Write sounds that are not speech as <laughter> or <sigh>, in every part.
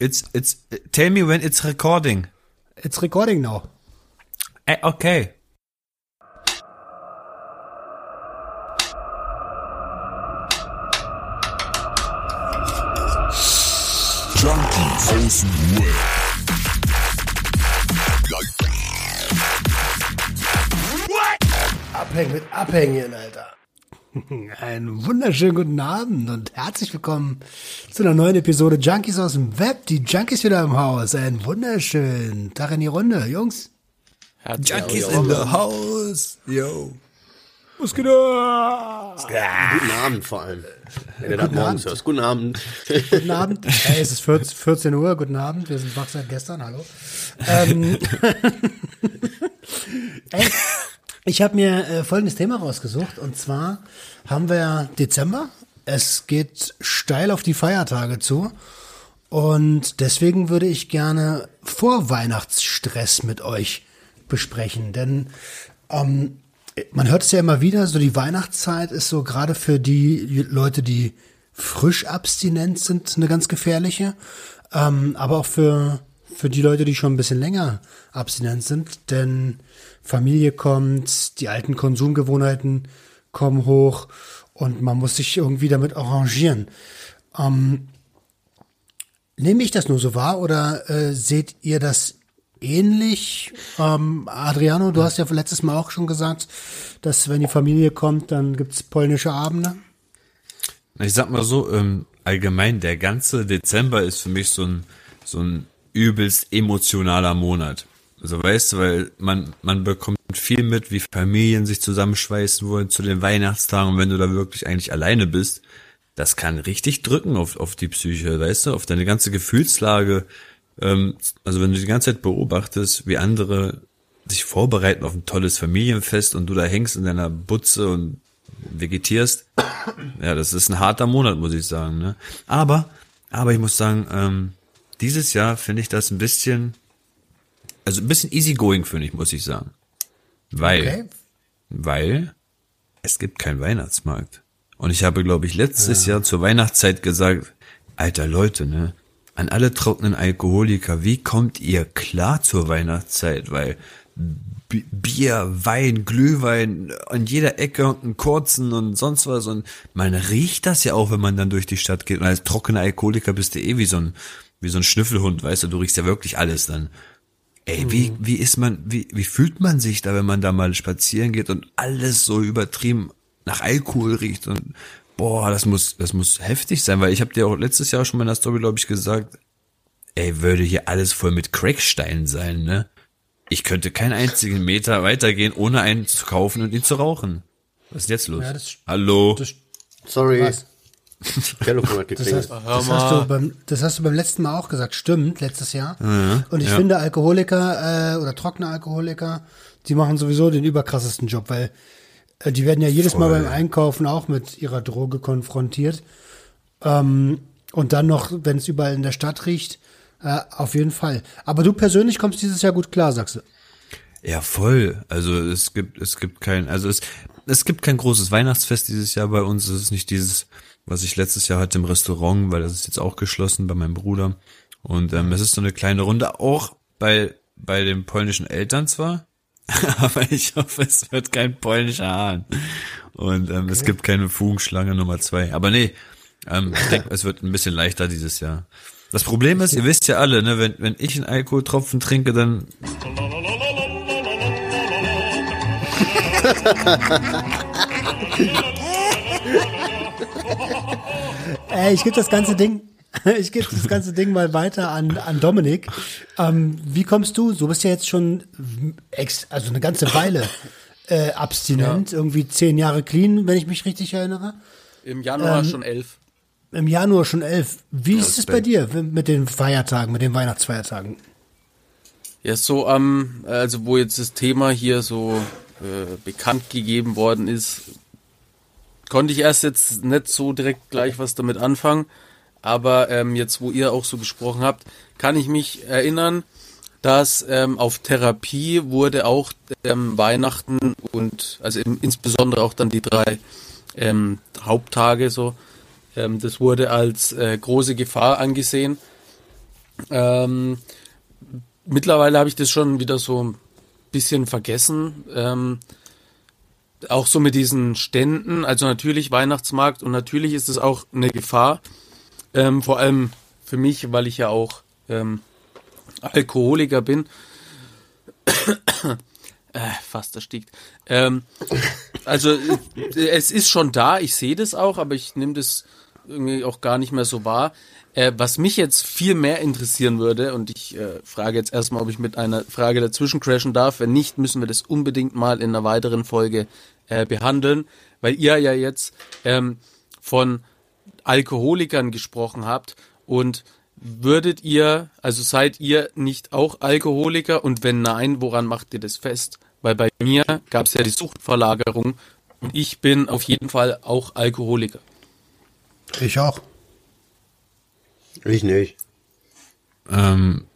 It's it's tell me when it's recording. It's recording now. Eh, okay. Junkies aus dem Web. Abhängen mit Abhängen, Alter. <laughs> Einen wunderschönen guten Abend und herzlich willkommen zu einer neuen Episode Junkies aus dem Web. Die Junkies wieder im Haus. Einen wunderschönen Tag in die Runde, Jungs. Junkies in the house. Yo. Was geht ab? Guten Abend vor allem. Wenn du das Guten morgens Abend. hörst. Guten Abend. Guten Abend. <laughs> Hey, es ist 14 14 Uhr. Guten Abend. Wir sind wach seit gestern. Hallo. Ähm, <laughs> ich habe mir äh, folgendes Thema rausgesucht. Und zwar haben wir Dezember. Es geht steil auf die Feiertage zu. Und deswegen würde ich gerne Vorweihnachtsstress mit euch besprechen. Denn ähm, man hört es ja immer wieder, so die Weihnachtszeit ist so gerade für die Leute, die frisch abstinent sind, eine ganz gefährliche. Ähm, aber auch für, für die Leute, die schon ein bisschen länger abstinent sind. Denn Familie kommt, die alten Konsumgewohnheiten kommen hoch und man muss sich irgendwie damit arrangieren. Ähm, Nehme ich das nur so wahr oder äh, seht ihr das ähnlich? Ähm, Adriano, du hast ja letztes Mal auch schon gesagt, dass wenn die Familie kommt, dann gibt's polnische Abende. Ich sag mal so, ähm, allgemein, der ganze Dezember ist für mich so ein, so ein übelst emotionaler Monat. Also weißt du, weil man, man bekommt viel mit, wie Familien sich zusammenschweißen wollen zu den Weihnachtstagen und wenn du da wirklich eigentlich alleine bist, das kann richtig drücken auf, auf die Psyche, weißt du, auf deine ganze Gefühlslage. Ähm, also wenn du die ganze Zeit beobachtest, wie andere sich vorbereiten auf ein tolles Familienfest und du da hängst in deiner Butze und vegetierst, ja, das ist ein harter Monat, muss ich sagen. Ne? Aber, aber ich muss sagen, ähm, dieses Jahr finde ich das ein bisschen, also ein bisschen easygoing, finde ich, muss ich sagen. Weil, Okay. weil es gibt keinen Weihnachtsmarkt. Und ich habe, glaube ich, letztes Jahr zur Weihnachtszeit gesagt, alter Leute, ne? An alle trockenen Alkoholiker, wie kommt ihr klar zur Weihnachtszeit? Weil B Bier, Wein, Glühwein, an jeder Ecke und einen kurzen und sonst was. Und man riecht das ja auch, wenn man dann durch die Stadt geht. Und als trockener Alkoholiker bist du eh wie so ein, wie so ein Schnüffelhund, weißt du, du riechst ja wirklich alles dann. Ey, wie, wie ist man, wie, wie fühlt man sich da, wenn man da mal spazieren geht und alles so übertrieben nach Alkohol riecht und boah, das muss, das muss heftig sein, weil ich habe dir auch letztes Jahr schon mal in der Story, glaube ich, gesagt, ey, würde hier alles voll mit Crackstein sein, ne? Ich könnte keinen einzigen Meter weitergehen, ohne einen zu kaufen und ihn zu rauchen. Was ist jetzt los? Ja, das- Hallo? Das, Sorry. Was? Telefon hat das, geklingelt. hast, das, hast du beim, das hast du beim letzten Mal auch gesagt. Stimmt, letztes Jahr. Und ich ja. finde Alkoholiker äh, oder trockene Alkoholiker, die machen sowieso den überkrassesten Job, weil äh, die werden ja jedes Mal Voll. beim Einkaufen auch mit ihrer Droge konfrontiert. Ähm, und dann noch, wenn es überall in der Stadt riecht, äh, auf jeden Fall. Aber du persönlich kommst dieses Jahr gut klar, sagst du. Ja, voll. Also es gibt, es gibt kein, also es, es gibt kein großes Weihnachtsfest dieses Jahr bei uns. Es ist nicht dieses, was ich letztes Jahr hatte im Restaurant, weil das ist jetzt auch geschlossen bei meinem Bruder. Und ähm, es ist so eine kleine Runde, auch bei, bei den polnischen Eltern zwar, <laughs> aber ich hoffe, es wird kein polnischer Hahn. Und ähm, es gibt keine Fugenschlange Nummer zwei. Aber nee, ähm, ich denke, <laughs> es wird ein bisschen leichter dieses Jahr. Das Problem ist, ihr wisst ja alle, ne, wenn, wenn ich einen Alkoholtropfen trinke, dann <laughs> Äh, ich gebe das ganze Ding, <laughs> ich gebe das ganze Ding mal weiter an, an Dominik. Ähm, wie kommst du? Du bist ja jetzt schon ex, also eine ganze Weile äh, abstinent, irgendwie zehn Jahre clean, wenn ich mich richtig erinnere. Im Januar Ähm, schon elf. Im Januar schon elf. Wie ist es bei dir mit den Feiertagen, mit den Weihnachtsfeiertagen? Ja, so am, also wo jetzt das Thema hier so äh, bekannt gegeben worden ist, konnte ich erst jetzt nicht so direkt gleich was damit anfangen. Aber ähm, jetzt, wo ihr auch so gesprochen habt, kann ich mich erinnern, dass ähm, auf Therapie wurde auch ähm, Weihnachten und also im, insbesondere auch dann die drei ähm, Haupttage so, ähm, das wurde als äh, große Gefahr angesehen. Ähm, mittlerweile habe ich das schon wieder so ein bisschen vergessen. Ähm, auch so mit diesen Ständen, also natürlich Weihnachtsmarkt und natürlich ist es auch eine Gefahr, ähm, vor allem für mich, weil ich ja auch ähm, Alkoholiker bin. <coughs> äh, fast erstickt. Ähm, also äh, es ist schon da, ich sehe das auch, aber ich nehme das irgendwie auch gar nicht mehr so wahr. Äh, was mich jetzt viel mehr interessieren würde, und ich äh, frage jetzt erstmal, ob ich mit einer Frage dazwischen crashen darf. Wenn nicht, müssen wir das unbedingt mal in einer weiteren Folge äh, behandeln, weil ihr ja jetzt ähm, von Alkoholikern gesprochen habt und würdet ihr, also seid ihr nicht auch Alkoholiker und wenn nein, woran macht ihr das fest? Weil bei mir gab es ja die Suchtverlagerung und ich bin auf jeden Fall auch Alkoholiker. Ich auch. Ich nicht. Ähm,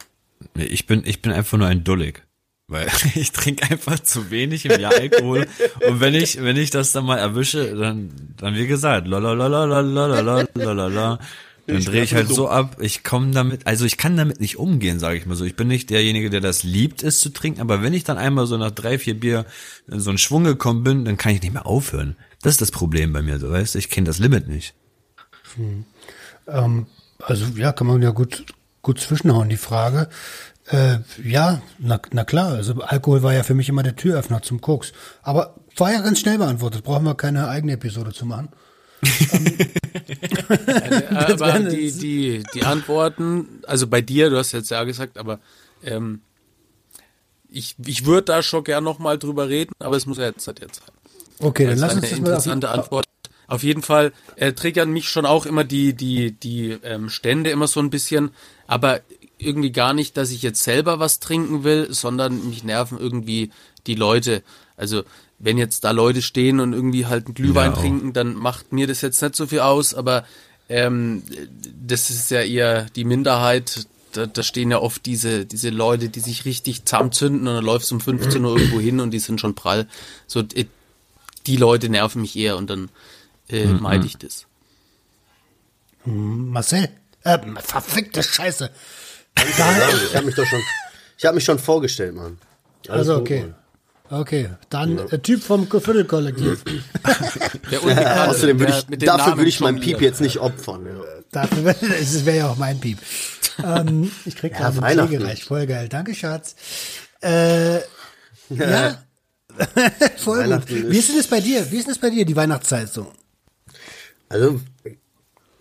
ich bin, ich bin einfach nur ein Dullig. Weil ich trinke einfach zu wenig im Jahr Alkohol. Und wenn ich, wenn ich das dann mal erwische, dann, dann wie gesagt, lalalalalalalalalala, dann drehe ich halt so ab, ich komme damit, also ich kann damit nicht umgehen, sage ich mal so. Ich bin nicht derjenige, der das liebt, es zu trinken, aber wenn ich dann einmal so nach drei, vier Bier in so einen Schwung gekommen bin, dann kann ich nicht mehr aufhören. Das ist das Problem bei mir, du weißt, ich kenne das Limit nicht. Ähm, also ja, kann man ja gut, gut zwischenhauen, die Frage. Äh, ja, na, na klar, also Alkohol war ja für mich immer der Türöffner zum Koks. Aber war ja ganz schnell beantwortet, brauchen wir keine eigene Episode zu machen. <laughs> aber werden die, es- die, die Antworten, also bei dir, du hast jetzt ja gesagt, aber ähm, ich, ich würde da schon gern nochmal drüber reden, aber es muss ja jetzt halt jetzt sein. Okay, dann lass uns eine das mal auf, interessante Antwort. Auf jeden Fall äh, triggern mich schon auch immer die die die ähm, Stände immer so ein bisschen, aber irgendwie gar nicht, dass ich jetzt selber was trinken will, sondern mich nerven irgendwie die Leute. Also wenn jetzt da Leute stehen und irgendwie halt einen Glühwein Ja, trinken, dann macht mir das jetzt nicht so viel aus, aber ähm, das ist ja eher die Minderheit. Da, da stehen ja oft diese, diese Leute, die sich richtig zusammenzünden und dann läufst du um 15 Uhr irgendwo hin und die sind schon prall. So, äh, die Leute nerven mich eher und dann äh, meide ich das. Marcel. Äh, verfickte Scheiße. Ich habe mich doch schon, ich habe mich schon vorgestellt, Mann. Alles Also gut, okay. Mann. Okay, dann äh, Typ vom Viertelkollektiv. <laughs> Unbekannte, Außerdem würde ich, dafür Namen würde ich meinen. Piep jetzt nicht opfern. Ja. Dafür wäre das wäre ja auch mein Piep. Ähm, ich krieg Ja, gerade einen. Tee gereicht. Voll geil. Danke, Schatz. Äh, <laughs> ja. <laughs> Voll gut. Weihnachten Wie ist- denn das bei dir? Wie ist denn das bei dir, die Weihnachtszeit so? Also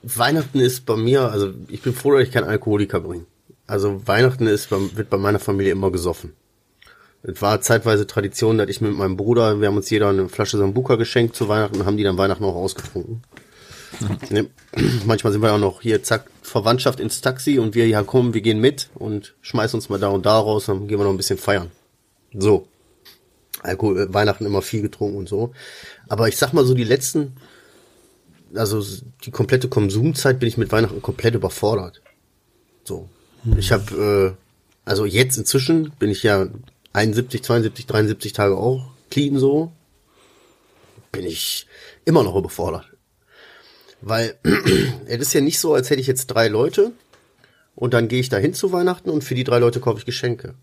Weihnachten ist bei mir, also ich bin froh, dass ich keinen Alkoholiker bin. Also Weihnachten ist, wird bei meiner Familie immer gesoffen. Es war zeitweise Tradition, dass ich mit meinem Bruder, wir haben uns jeder eine Flasche Sambuka geschenkt zu Weihnachten und haben die dann Weihnachten auch ausgetrunken. <laughs> Ne, Manchmal sind wir auch noch hier, zack, Verwandtschaft ins Taxi und wir, ja komm, wir gehen mit und schmeißen uns mal da und da raus, dann gehen wir noch ein bisschen feiern. So. Alkohol, äh, Weihnachten immer viel getrunken und so. Aber ich sag mal so, die letzten, also die komplette Konsumzeit bin ich mit Weihnachten komplett überfordert. So. Ich habe, äh, also jetzt inzwischen bin ich ja 71, 72, 73 Tage auch clean so. Bin ich immer noch überfordert. Weil <clears throat> es ist ja nicht so, als hätte ich jetzt drei Leute und dann gehe ich dahin zu Weihnachten und für die drei Leute kaufe ich Geschenke.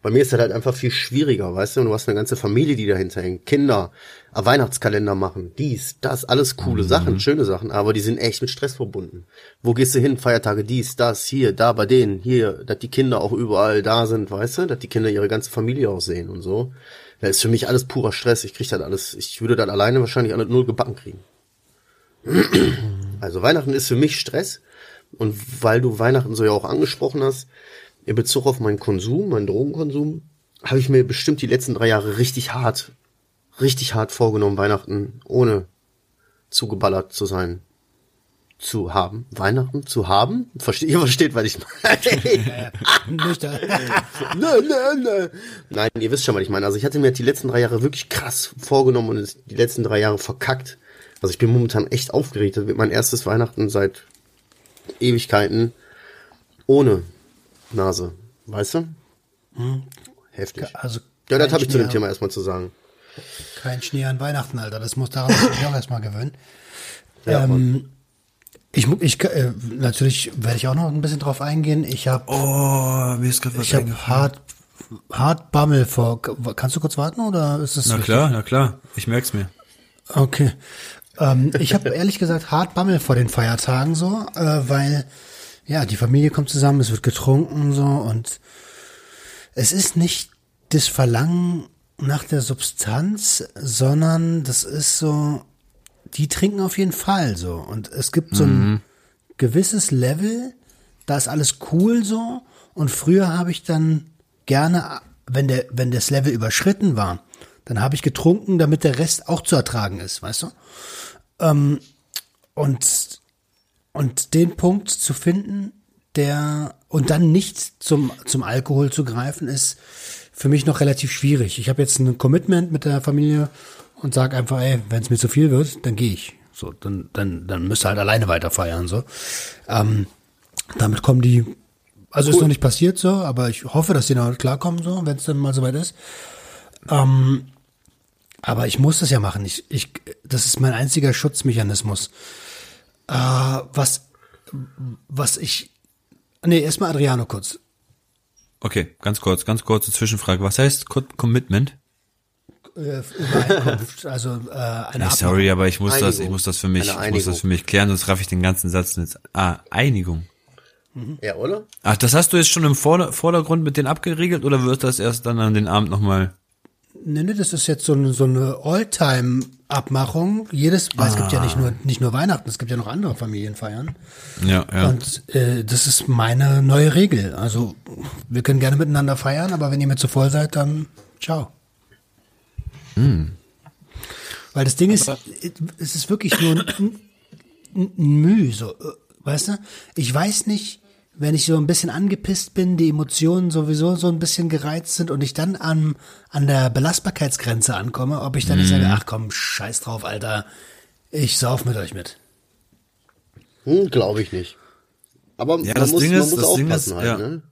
Bei mir ist das halt einfach viel schwieriger, weißt du? Und du hast eine ganze Familie, die dahinter hängt. Kinder, äh, Weihnachtskalender machen, dies, das, alles coole Sachen, schöne Sachen, aber die sind echt mit Stress verbunden. Wo gehst du hin? Feiertage, dies, das, hier, da, bei denen, hier, dass die Kinder auch überall da sind, weißt du? Dass die Kinder ihre ganze Familie auch sehen und so. Das ist für mich alles purer Stress. Ich krieg das alles, ich würde das alleine wahrscheinlich alles null gebacken kriegen. Also Weihnachten ist für mich Stress. Und weil du Weihnachten so ja auch angesprochen hast, in Bezug auf meinen Konsum, meinen Drogenkonsum, habe ich mir bestimmt die letzten drei Jahre richtig hart, richtig hart vorgenommen, Weihnachten ohne zugeballert zu sein, zu haben. Weihnachten zu haben? Versteht, <laughs> ihr versteht, was ich meine. Nein, nein, nein. Nein, ihr wisst schon, was ich meine. Also ich hatte mir die letzten drei Jahre wirklich krass vorgenommen und die letzten drei Jahre verkackt. Also ich bin momentan echt aufgeregt. Das wird mein erstes Weihnachten seit Ewigkeiten ohne Nase. Weißt du? Heftig. Also Ja, das habe ich zu dem Thema erstmal zu sagen. Kein Schnee an Weihnachten, Alter. Das muss daran ich auch erstmal gewöhnen. Ja, ähm, Ich, ich äh, natürlich werde ich auch noch ein bisschen drauf eingehen. Ich habe Oh, mir ist gerade was ich habe hart hart Bammel vor. Kannst du kurz warten oder ist es Na klar, na klar. Ich merk's mir. Okay. Ähm, ich habe <laughs> ehrlich gesagt hart Bammel vor den Feiertagen so, äh, weil ja die Familie kommt zusammen, es wird getrunken so und es ist nicht das Verlangen nach der Substanz, sondern das ist so, die trinken auf jeden Fall so. Und es gibt so ein gewisses Level, da ist alles cool so. Und früher habe ich dann gerne, wenn der wenn das Level überschritten war, dann habe ich getrunken, damit der Rest auch zu ertragen ist, weißt du? Ähm, und und den Punkt zu finden, der und dann nicht zum zum Alkohol zu greifen, ist für mich noch relativ schwierig. Ich habe jetzt ein Commitment mit der Familie und sag einfach, ey, wenn es mir zu viel wird, dann gehe ich. So, dann dann dann müsst ihr halt alleine weiter feiern so. Ähm, damit kommen die, also ist noch nicht passiert so, aber ich hoffe, dass die noch klarkommen so, wenn es dann mal soweit ist. Ähm, aber ich muss das ja machen. Ich, ich, das ist mein einziger Schutzmechanismus. Äh, was, was ich, nee, erstmal Adriano kurz. Okay, ganz kurz, ganz kurze Zwischenfrage. Was heißt Co Commitment? Äh, Übereinkunft, also äh, eine Nee, sorry, aber ich muss das, ich Einigung. muss das für mich, ich muss das Einigung. für mich klären, sonst raff ich den ganzen Satz nicht. Ah, Einigung. Ja, oder? Ach, das hast du jetzt schon im Vorder Vordergrund mit denen abgeregelt oder wird das erst dann an den Abend nochmal? Nee, nee, das ist jetzt so eine, so eine Alltime-Abmachung. Jedes, weil es gibt ja nicht nur, nicht nur Weihnachten, es gibt ja noch andere Familienfeiern. Ja, ja. Und äh, das ist meine neue Regel. Also wir können gerne miteinander feiern, aber wenn ihr mir zu voll seid, dann ciao. Weil das Ding ist, es ist wirklich nur ein, ein, ein Mühe, so, äh, weißt du? Ich weiß nicht, wenn ich so ein bisschen angepisst bin, die Emotionen sowieso so ein bisschen gereizt sind und ich dann an, an der Belastbarkeitsgrenze ankomme, ob ich dann nicht sage, ach komm, scheiß drauf, Alter, ich sauf mit euch mit. Hm, glaube ich nicht. Aber Ja, man das muss, Ding man ist- muss das Ding aufpassen ist, halt, ja. ne?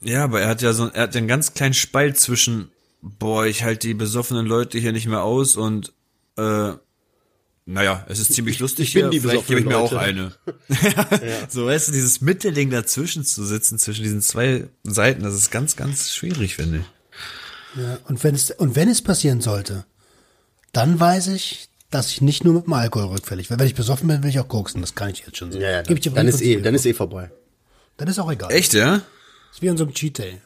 Ja, aber er hat ja so, er hat ja einen ganz kleinen Spalt zwischen, boah, ich halte die besoffenen Leute hier nicht mehr aus und, äh, naja, es ist ziemlich lustig ich bin hier, die vielleicht gebe ich mir auch eine. <laughs> So, weißt du, dieses Mittelding dazwischen zu sitzen, zwischen diesen zwei Seiten, das ist ganz, ganz schwierig, finde ich. Ja, und wenn es und wenn es passieren sollte, dann weiß ich, dass ich nicht nur mit dem Alkohol rückfällig werde. Wenn ich besoffen bin, will ich auch koksen. Das kann ich jetzt schon sagen. Ja, ja, dir dann, ist eh, dann ist eh vorbei. dann ist auch egal. Echt, ja? ist wie in so einem Cheat Day.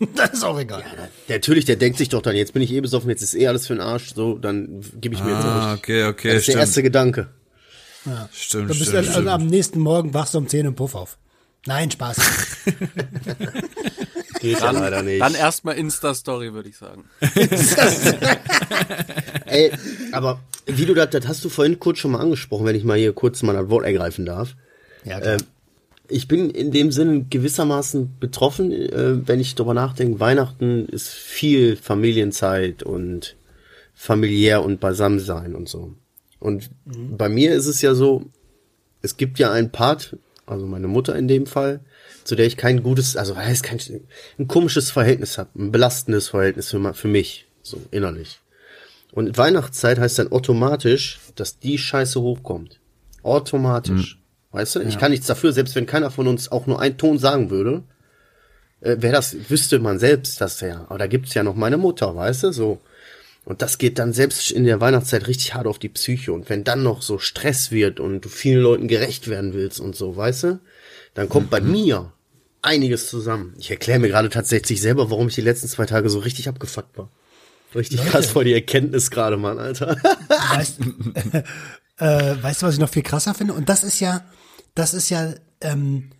<laughs> dann ist auch egal. Der, natürlich, der denkt sich doch dann, jetzt bin ich eh besoffen, jetzt ist eh alles für den Arsch, so, dann gebe ich mir jetzt Ah, zurück. okay, okay, Das ist der stimmt. erste Gedanke. Stimmt, Dann bist stimmt, du dann, stimmt. am nächsten Morgen wachst du um 10 im Puff auf. Nein, Spaß. <laughs> Geht ja leider nicht. Dann erstmal Insta-Story, würde ich sagen. <laughs> Ey, aber wie du das, das hast du vorhin kurz schon mal angesprochen, wenn ich mal hier kurz mal das Wort ergreifen darf. ja, klar. Ähm, ich bin in dem Sinn gewissermaßen betroffen, äh, wenn ich darüber nachdenke. Weihnachten ist viel Familienzeit und familiär und Beisammensein und so. Und bei mir ist es ja so, es gibt ja einen Part, also meine Mutter in dem Fall, zu der ich kein gutes, also heißt kein, ein komisches Verhältnis habe, ein belastendes Verhältnis für, für mich, so innerlich. Und Weihnachtszeit heißt dann automatisch, dass die Scheiße hochkommt. Automatisch. Weißt du? Ich kann nichts dafür, selbst wenn keiner von uns auch nur einen Ton sagen würde, äh, wäre das, wüsste man selbst das ja. Aber da gibt's ja noch meine Mutter, weißt du, so. Und das geht dann selbst in der Weihnachtszeit richtig hart auf die Psyche. Und wenn dann noch so Stress wird und du vielen Leuten gerecht werden willst und so, weißt du, dann kommt bei mir einiges zusammen. Ich erkläre mir gerade tatsächlich selber, warum ich die letzten zwei Tage so richtig abgefuckt war. Richtig krass vor die Erkenntnis gerade, Mann, Alter. Weißt, <laughs> äh, weißt du, was ich noch viel krasser finde? Und das ist ja, das ist ja ähm,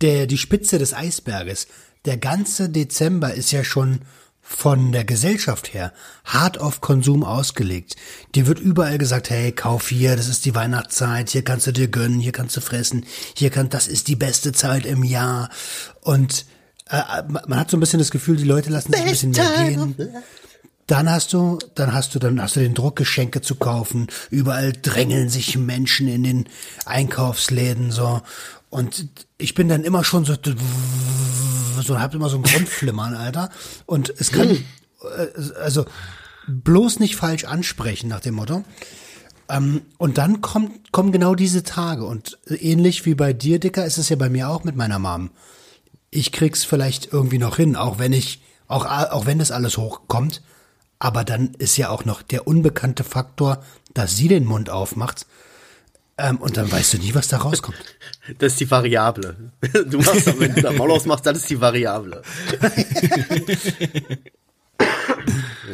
der die Spitze des Eisberges. Der ganze Dezember ist ja schon von der Gesellschaft her hart auf Konsum ausgelegt. Dir wird überall gesagt, hey, kauf hier, das ist die Weihnachtszeit, hier kannst du dir gönnen, hier kannst du fressen, hier kann, das ist die beste Zeit im Jahr. Und äh, man hat so ein bisschen das Gefühl, die Leute lassen sich ein bisschen mehr gehen. Dann hast du, dann hast du, dann hast du den Druck, Geschenke zu kaufen. Überall drängeln sich Menschen in den Einkaufsläden so. Und ich bin dann immer schon so, so hab immer so ein Grundflimmern, Alter. Und es kann, äh, also bloß nicht falsch ansprechen nach dem Motto. Ähm, und dann kommt, kommen genau diese Tage. Und ähnlich wie bei dir, Dicker, ist es ja bei mir auch mit meiner Mom. Ich krieg's vielleicht irgendwie noch hin, auch wenn ich, auch, auch wenn das alles hochkommt. Aber dann ist ja auch noch der unbekannte Faktor, dass sie den Mund aufmacht. Ähm, und dann weißt du nie, was da rauskommt. <laughs> Das ist die Variable. <laughs> Du machst, wenn du da Maul ausmachst, das ist die Variable. <laughs>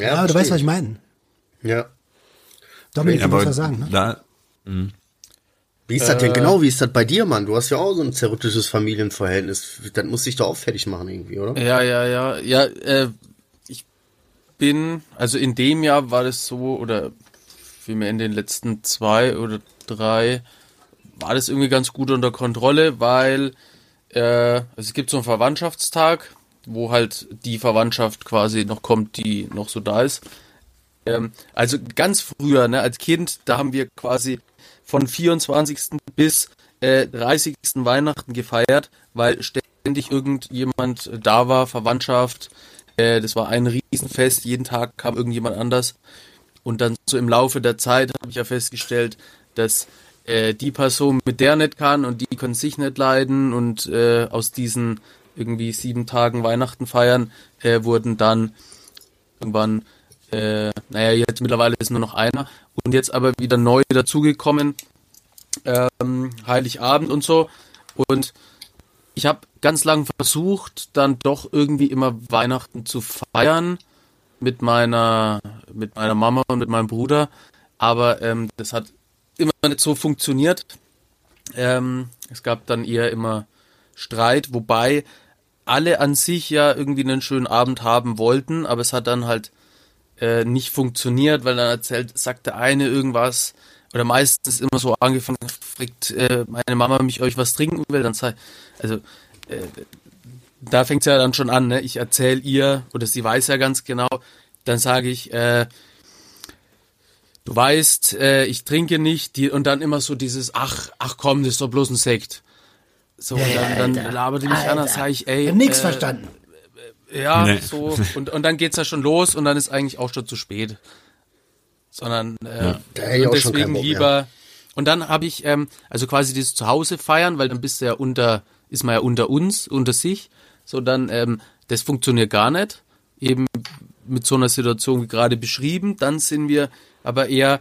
Ja, aber du weißt, was ich meine. Ja. Dominik, du Aber musst was sagen, ne? da, Wie ist das denn genau? Wie ist das bei dir, Mann? Du hast ja auch so ein zerrüttetes Familienverhältnis. Das muss dich doch auch fertig machen irgendwie, oder? Ja, ja, ja. Ja, äh, bin, also in dem Jahr war das so, oder vielmehr in den letzten zwei oder drei, war das irgendwie ganz gut unter Kontrolle, weil äh, also es gibt so einen Verwandtschaftstag, wo halt die Verwandtschaft quasi noch kommt, die noch so da ist. Ähm, also ganz früher, ne, als Kind, da haben wir quasi von 24. bis äh, 30. Weihnachten gefeiert, weil ständig irgendjemand da war, Verwandtschaft. Äh, das war ein Riesenfest, jeden Tag kam irgendjemand anders. Und dann so im Laufe der Zeit habe ich ja festgestellt, dass äh, die Person mit der nicht kann und die können sich nicht leiden. Und äh, aus diesen irgendwie sieben Tagen Weihnachten feiern äh, wurden dann irgendwann, äh, naja, jetzt mittlerweile ist nur noch einer. Und jetzt aber wieder neu dazugekommen, ähm, Heiligabend und so. Und ich habe ganz lang versucht, dann doch irgendwie immer Weihnachten zu feiern mit meiner mit meiner Mama und mit meinem Bruder, aber ähm, das hat immer nicht so funktioniert. Ähm, es gab dann eher immer Streit, wobei alle an sich ja irgendwie einen schönen Abend haben wollten, aber es hat dann halt äh, nicht funktioniert, weil dann erzählt, sagt der eine irgendwas oder meistens immer so angefangen, fragt äh, meine Mama mich euch was trinken will, dann sei, also äh, da fängt's ja dann schon an, ne? Ich erzähle ihr, oder sie weiß ja ganz genau, dann sage ich, äh, du weißt, äh, ich trinke nicht, die, und dann immer so dieses, ach, ach komm, das ist doch bloß ein Sekt. So, und dann, dann labert die mich an, dann sage ich, ey. Ich hab nix äh, verstanden. Ja, Nee. so, und, und dann geht's ja schon los und dann ist eigentlich auch schon zu spät. Sondern, äh, keinen deswegen lieber, und dann habe ich, ähm, also quasi dieses Zuhause feiern, weil dann bist du ja unter, ist man ja unter uns, unter sich. So, dann, ähm, das funktioniert gar nicht. Eben mit so einer Situation wie gerade beschrieben. Dann sind wir aber eher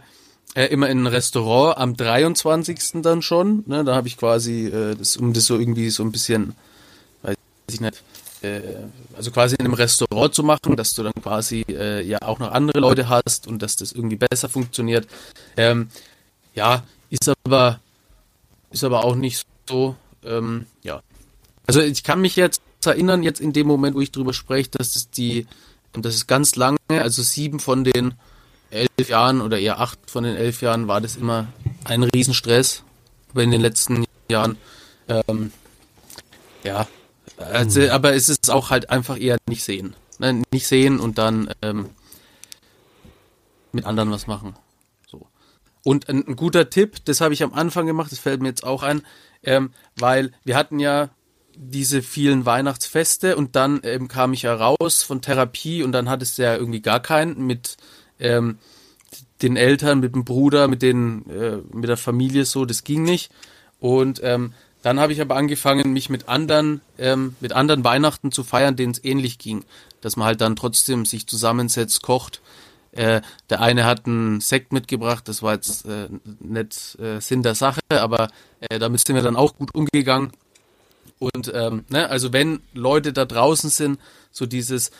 äh, immer in ein Restaurant am 23. dann schon. Ne, da habe ich quasi, äh, das, um das so irgendwie so ein bisschen, weiß ich nicht, äh, also quasi in einem Restaurant zu machen, dass du dann quasi äh, ja auch noch andere Leute hast und dass das irgendwie besser funktioniert. Ähm, ja, ist aber ist aber auch nicht so. Ähm, ja, also ich kann mich jetzt erinnern, jetzt in dem Moment, wo ich drüber spreche, dass es die, das ist ganz lange, also sieben von den elf Jahren oder eher acht von den elf Jahren war das immer ein Riesenstress. Aber in den letzten Jahren, ähm, ja, also, aber es ist auch halt einfach eher nicht sehen. Ne? Nicht sehen und dann ähm, mit anderen was machen. So. Und ein, ein guter Tipp, das habe ich am Anfang gemacht, das fällt mir jetzt auch ein, ähm, weil wir hatten ja diese vielen Weihnachtsfeste und dann ähm, kam ich ja raus von Therapie und dann hattest du ja irgendwie gar keinen mit ähm, den Eltern, mit dem Bruder, mit den äh, mit der Familie so, das ging nicht. Und ähm, dann habe ich aber angefangen, mich mit anderen ähm, mit anderen Weihnachten zu feiern, denen es ähnlich ging, dass man halt dann trotzdem sich zusammensetzt, kocht. Äh, der eine hat einen Sekt mitgebracht, das war jetzt äh, nicht äh, Sinn der Sache, aber äh, damit sind wir dann auch gut umgegangen. Und ähm, ne, also wenn Leute da draußen sind, so dieses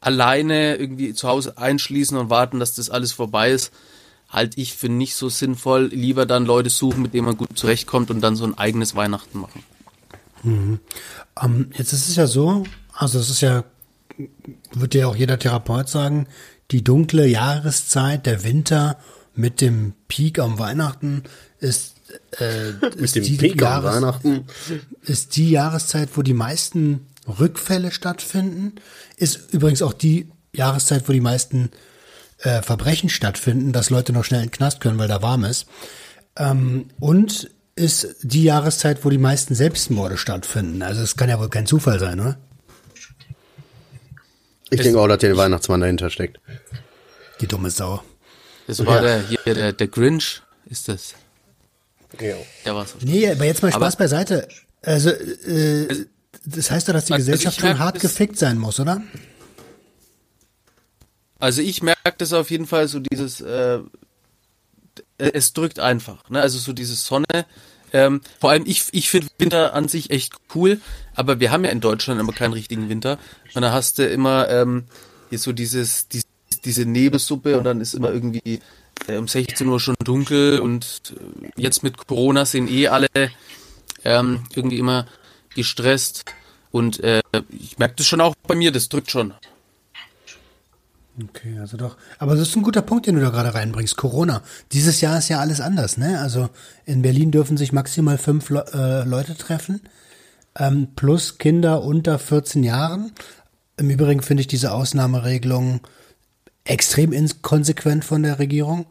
alleine irgendwie zu Hause einschließen und warten, dass das alles vorbei ist, halte ich für nicht so sinnvoll. Lieber dann Leute suchen, mit denen man gut zurechtkommt und dann so ein eigenes Weihnachten machen. Ähm, jetzt ist es ja so, also es ist ja, wird ja auch jeder Therapeut sagen, die dunkle Jahreszeit, der Winter mit dem Peak am Weihnachten ist, äh, ist, die am Jahres, Weihnachten. ist die Jahreszeit, wo die meisten Rückfälle stattfinden. Ist übrigens auch die Jahreszeit, wo die meisten äh, Verbrechen stattfinden, dass Leute noch schnell in den Knast können, weil da warm ist. Ähm, und ist die Jahreszeit, wo die meisten Selbstmorde stattfinden. Also es kann ja wohl kein Zufall sein, oder? Ich denke auch, dass der Weihnachtsmann dahinter steckt. Die dumme Sau. Das war Ja. der, hier, der, der Grinch, ist das. Ja. Der war's. Nee, aber jetzt mal Aber- Spaß beiseite. Also, äh, das heißt doch, dass die Also Gesellschaft schon hart gefickt sein muss, oder? Also ich merke das auf jeden Fall so dieses, äh, es drückt einfach, ne? Also so diese Sonne. Ähm, vor allem ich, ich finde Winter an sich echt cool, aber wir haben ja in Deutschland immer keinen richtigen Winter. Und da hast du immer ähm, hier so dieses, dies, diese Nebelsuppe und dann ist immer irgendwie äh, um 16 Uhr schon dunkel und äh, jetzt mit Corona sind eh alle ähm, irgendwie immer gestresst. Und äh, ich merke das schon auch bei mir, das drückt schon. Okay, also doch. Aber das ist ein guter Punkt, den du da gerade reinbringst. Corona. Dieses Jahr ist ja alles anders, ne? Also in Berlin dürfen sich maximal fünf Le äh, Leute treffen, ähm, plus Kinder unter 14 Jahren. Im Übrigen finde ich diese Ausnahmeregelung extrem inkonsequent von der Regierung.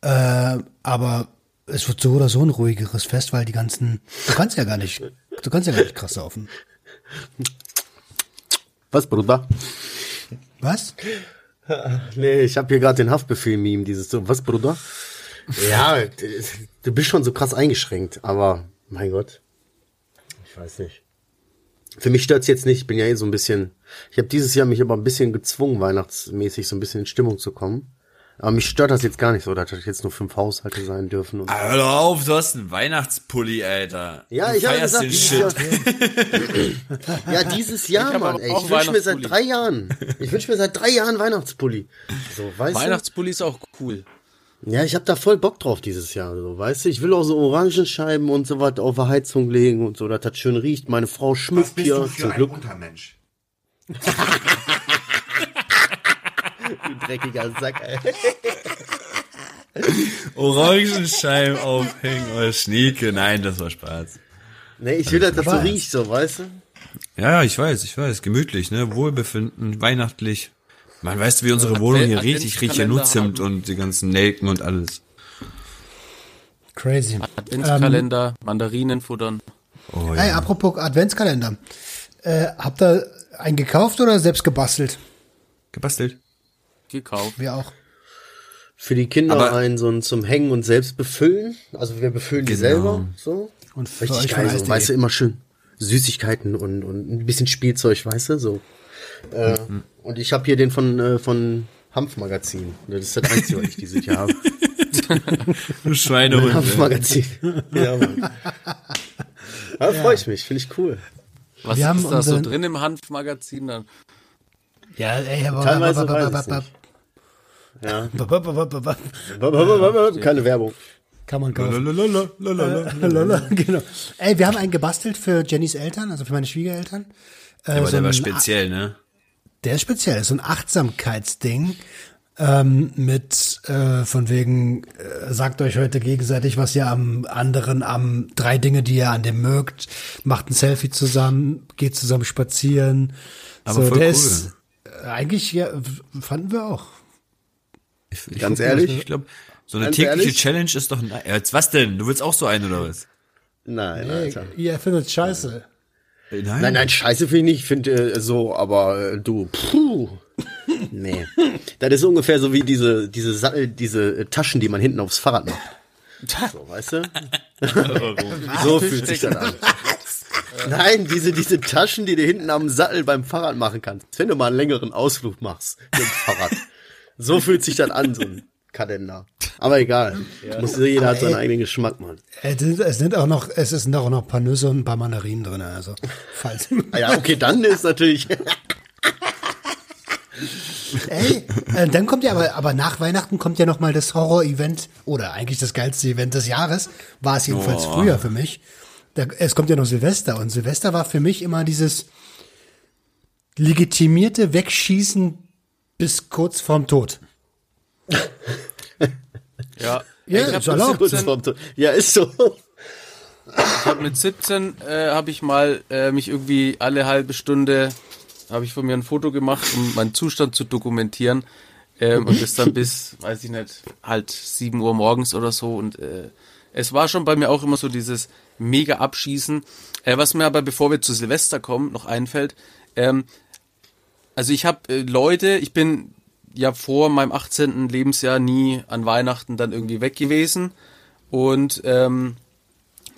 Äh, aber es wird so oder so ein ruhigeres Fest, weil die ganzen, du kannst ja gar nicht, du kannst ja gar nicht krass saufen. Was, Bruder? Was? Nee, ich habe hier gerade den Haftbefehl-Meme, dieses so, was, Bruder? <laughs> Ja, du bist schon so krass eingeschränkt, aber mein Gott. Ich weiß nicht. Für mich stört's jetzt nicht, ich bin ja eh so ein bisschen. Ich habe dieses Jahr mich aber ein bisschen gezwungen, weihnachtsmäßig so ein bisschen in Stimmung zu kommen. Aber mich stört das jetzt gar nicht so, dass das jetzt nur fünf Haushalte sein dürfen. Und Ah, Hör doch auf, du hast einen Weihnachtspulli, Alter. ja, du ich habe gesagt, dieses Shit. Jahr, <laughs> ja, dieses Jahr, Mann. Ey, ich wünsche mir seit drei Jahren. Ich wünsche mir seit drei Jahren Weihnachtspulli. So, weißt du? Weihnachtspulli ist auch cool. Ja, ich habe da voll Bock drauf dieses Jahr, so, weißt du? Ich will auch so Orangenscheiben und so was auf der Heizung legen und so, dass das schön riecht. Meine Frau Was schmückt bist hier du für zum ein Glück. Untermensch? Du dreckiger Sack, ey. Orangenscheiben aufhängen oder Schnieke. Nein, das war Spaß. Nee, ich will, dass das so riecht, so, weißt du? Ja, ja, ich weiß, ich weiß. Gemütlich, ne? Wohlbefinden, weihnachtlich. Man weißt, wie unsere Wohnung hier riecht. Ich rieche hier nur Zimt haben. und die ganzen Nelken und alles. Crazy. Adventskalender, Mandarinen futtern. Oh Hey, ja. apropos Adventskalender. Äh, habt ihr einen gekauft oder selbst gebastelt? Gebastelt. Gekauft. Wir auch. Für die Kinder Aber- einen so ein zum Hängen und selbst befüllen. Also wir befüllen die Genau. selber, so. Und für Richtig geil, so, weißt du, immer schön Süßigkeiten und, und ein bisschen Spielzeug, weißt du, so. Äh, Und ich habe hier den von, äh, von Hanfmagazin. Das ist das Einzige, was ich dieses Jahr habe. <laughs> Du Schweinehund. ne? Hanfmagazin. ja, Mann. <laughs> Da freue ich mich, finde ich cool. Was Wir haben ist da so drin im Hanfmagazin? Dann? Ja, ey, aber Teilweise. Ja. Keine Werbung. Kann man kaufen. Lalalala, <laughs> genau. Ey, wir haben einen gebastelt für Jennys Eltern, also für meine Schwiegereltern. Äh, Aber so der war speziell, ne? Der ist speziell, so ein Achtsamkeitsding. Ähm, mit äh, von wegen, äh, sagt euch heute gegenseitig, was ihr am anderen, am drei Dinge, die ihr an dem mögt, macht ein Selfie zusammen, geht zusammen spazieren. Aber so, voll der cool. ist äh, eigentlich, ja, fanden wir auch. Ich, ich Ganz guck ehrlich? Ich glaube, so eine tägliche ehrlich? Challenge ist doch. Ja, jetzt was denn? Du willst auch so einen oder was? Nein, Ey, Alter. ihr findet scheiße. Äh, Nein, nein, scheiße finde ich nicht. Ich finde äh, so, aber äh, du, puh. <laughs> Nee. Das ist ungefähr so wie diese, diese Sattel, diese äh, Taschen, die man hinten aufs Fahrrad macht. <laughs> So, weißt du? <laughs> so fühlt sich das an. Nein, diese, diese Taschen, die du hinten am Sattel beim Fahrrad machen kannst. Wenn du mal einen längeren Ausflug machst mit dem Fahrrad. So fühlt sich das an, so ein Kalender. Aber egal. Muss, jeder hat seinen eigenen Geschmack, Mann. Es sind, es sind auch noch, es sind auch noch ein paar Nüsse und ein paar Mandarinen drin, also falls. Ah ja, okay, dann ist natürlich. <laughs> Ey, äh, dann kommt ja aber, aber nach Weihnachten kommt ja noch mal das Horror-Event oder eigentlich das geilste Event des Jahres, war es jedenfalls Oh. früher für mich. Da, es kommt ja noch Silvester und Silvester war für mich immer dieses legitimierte Wegschießen bis kurz vorm Tod. Ja, Ja, ich habe. Kurz 17, vorm Tod. Ja, ist so. ich hab mit 17 äh, habe ich mal äh, mich irgendwie alle halbe Stunde habe ich von mir ein Foto gemacht, um meinen Zustand zu dokumentieren. Ähm, und das dann bis, <laughs> weiß ich nicht, halt 7 Uhr morgens oder so. Und äh, es war schon bei mir auch immer so dieses mega Abschießen. Äh, was mir aber, bevor wir zu Silvester kommen, noch einfällt, ähm, also ich habe äh, Leute, ich bin ja vor meinem 18. Lebensjahr nie an Weihnachten dann irgendwie weg gewesen und ähm,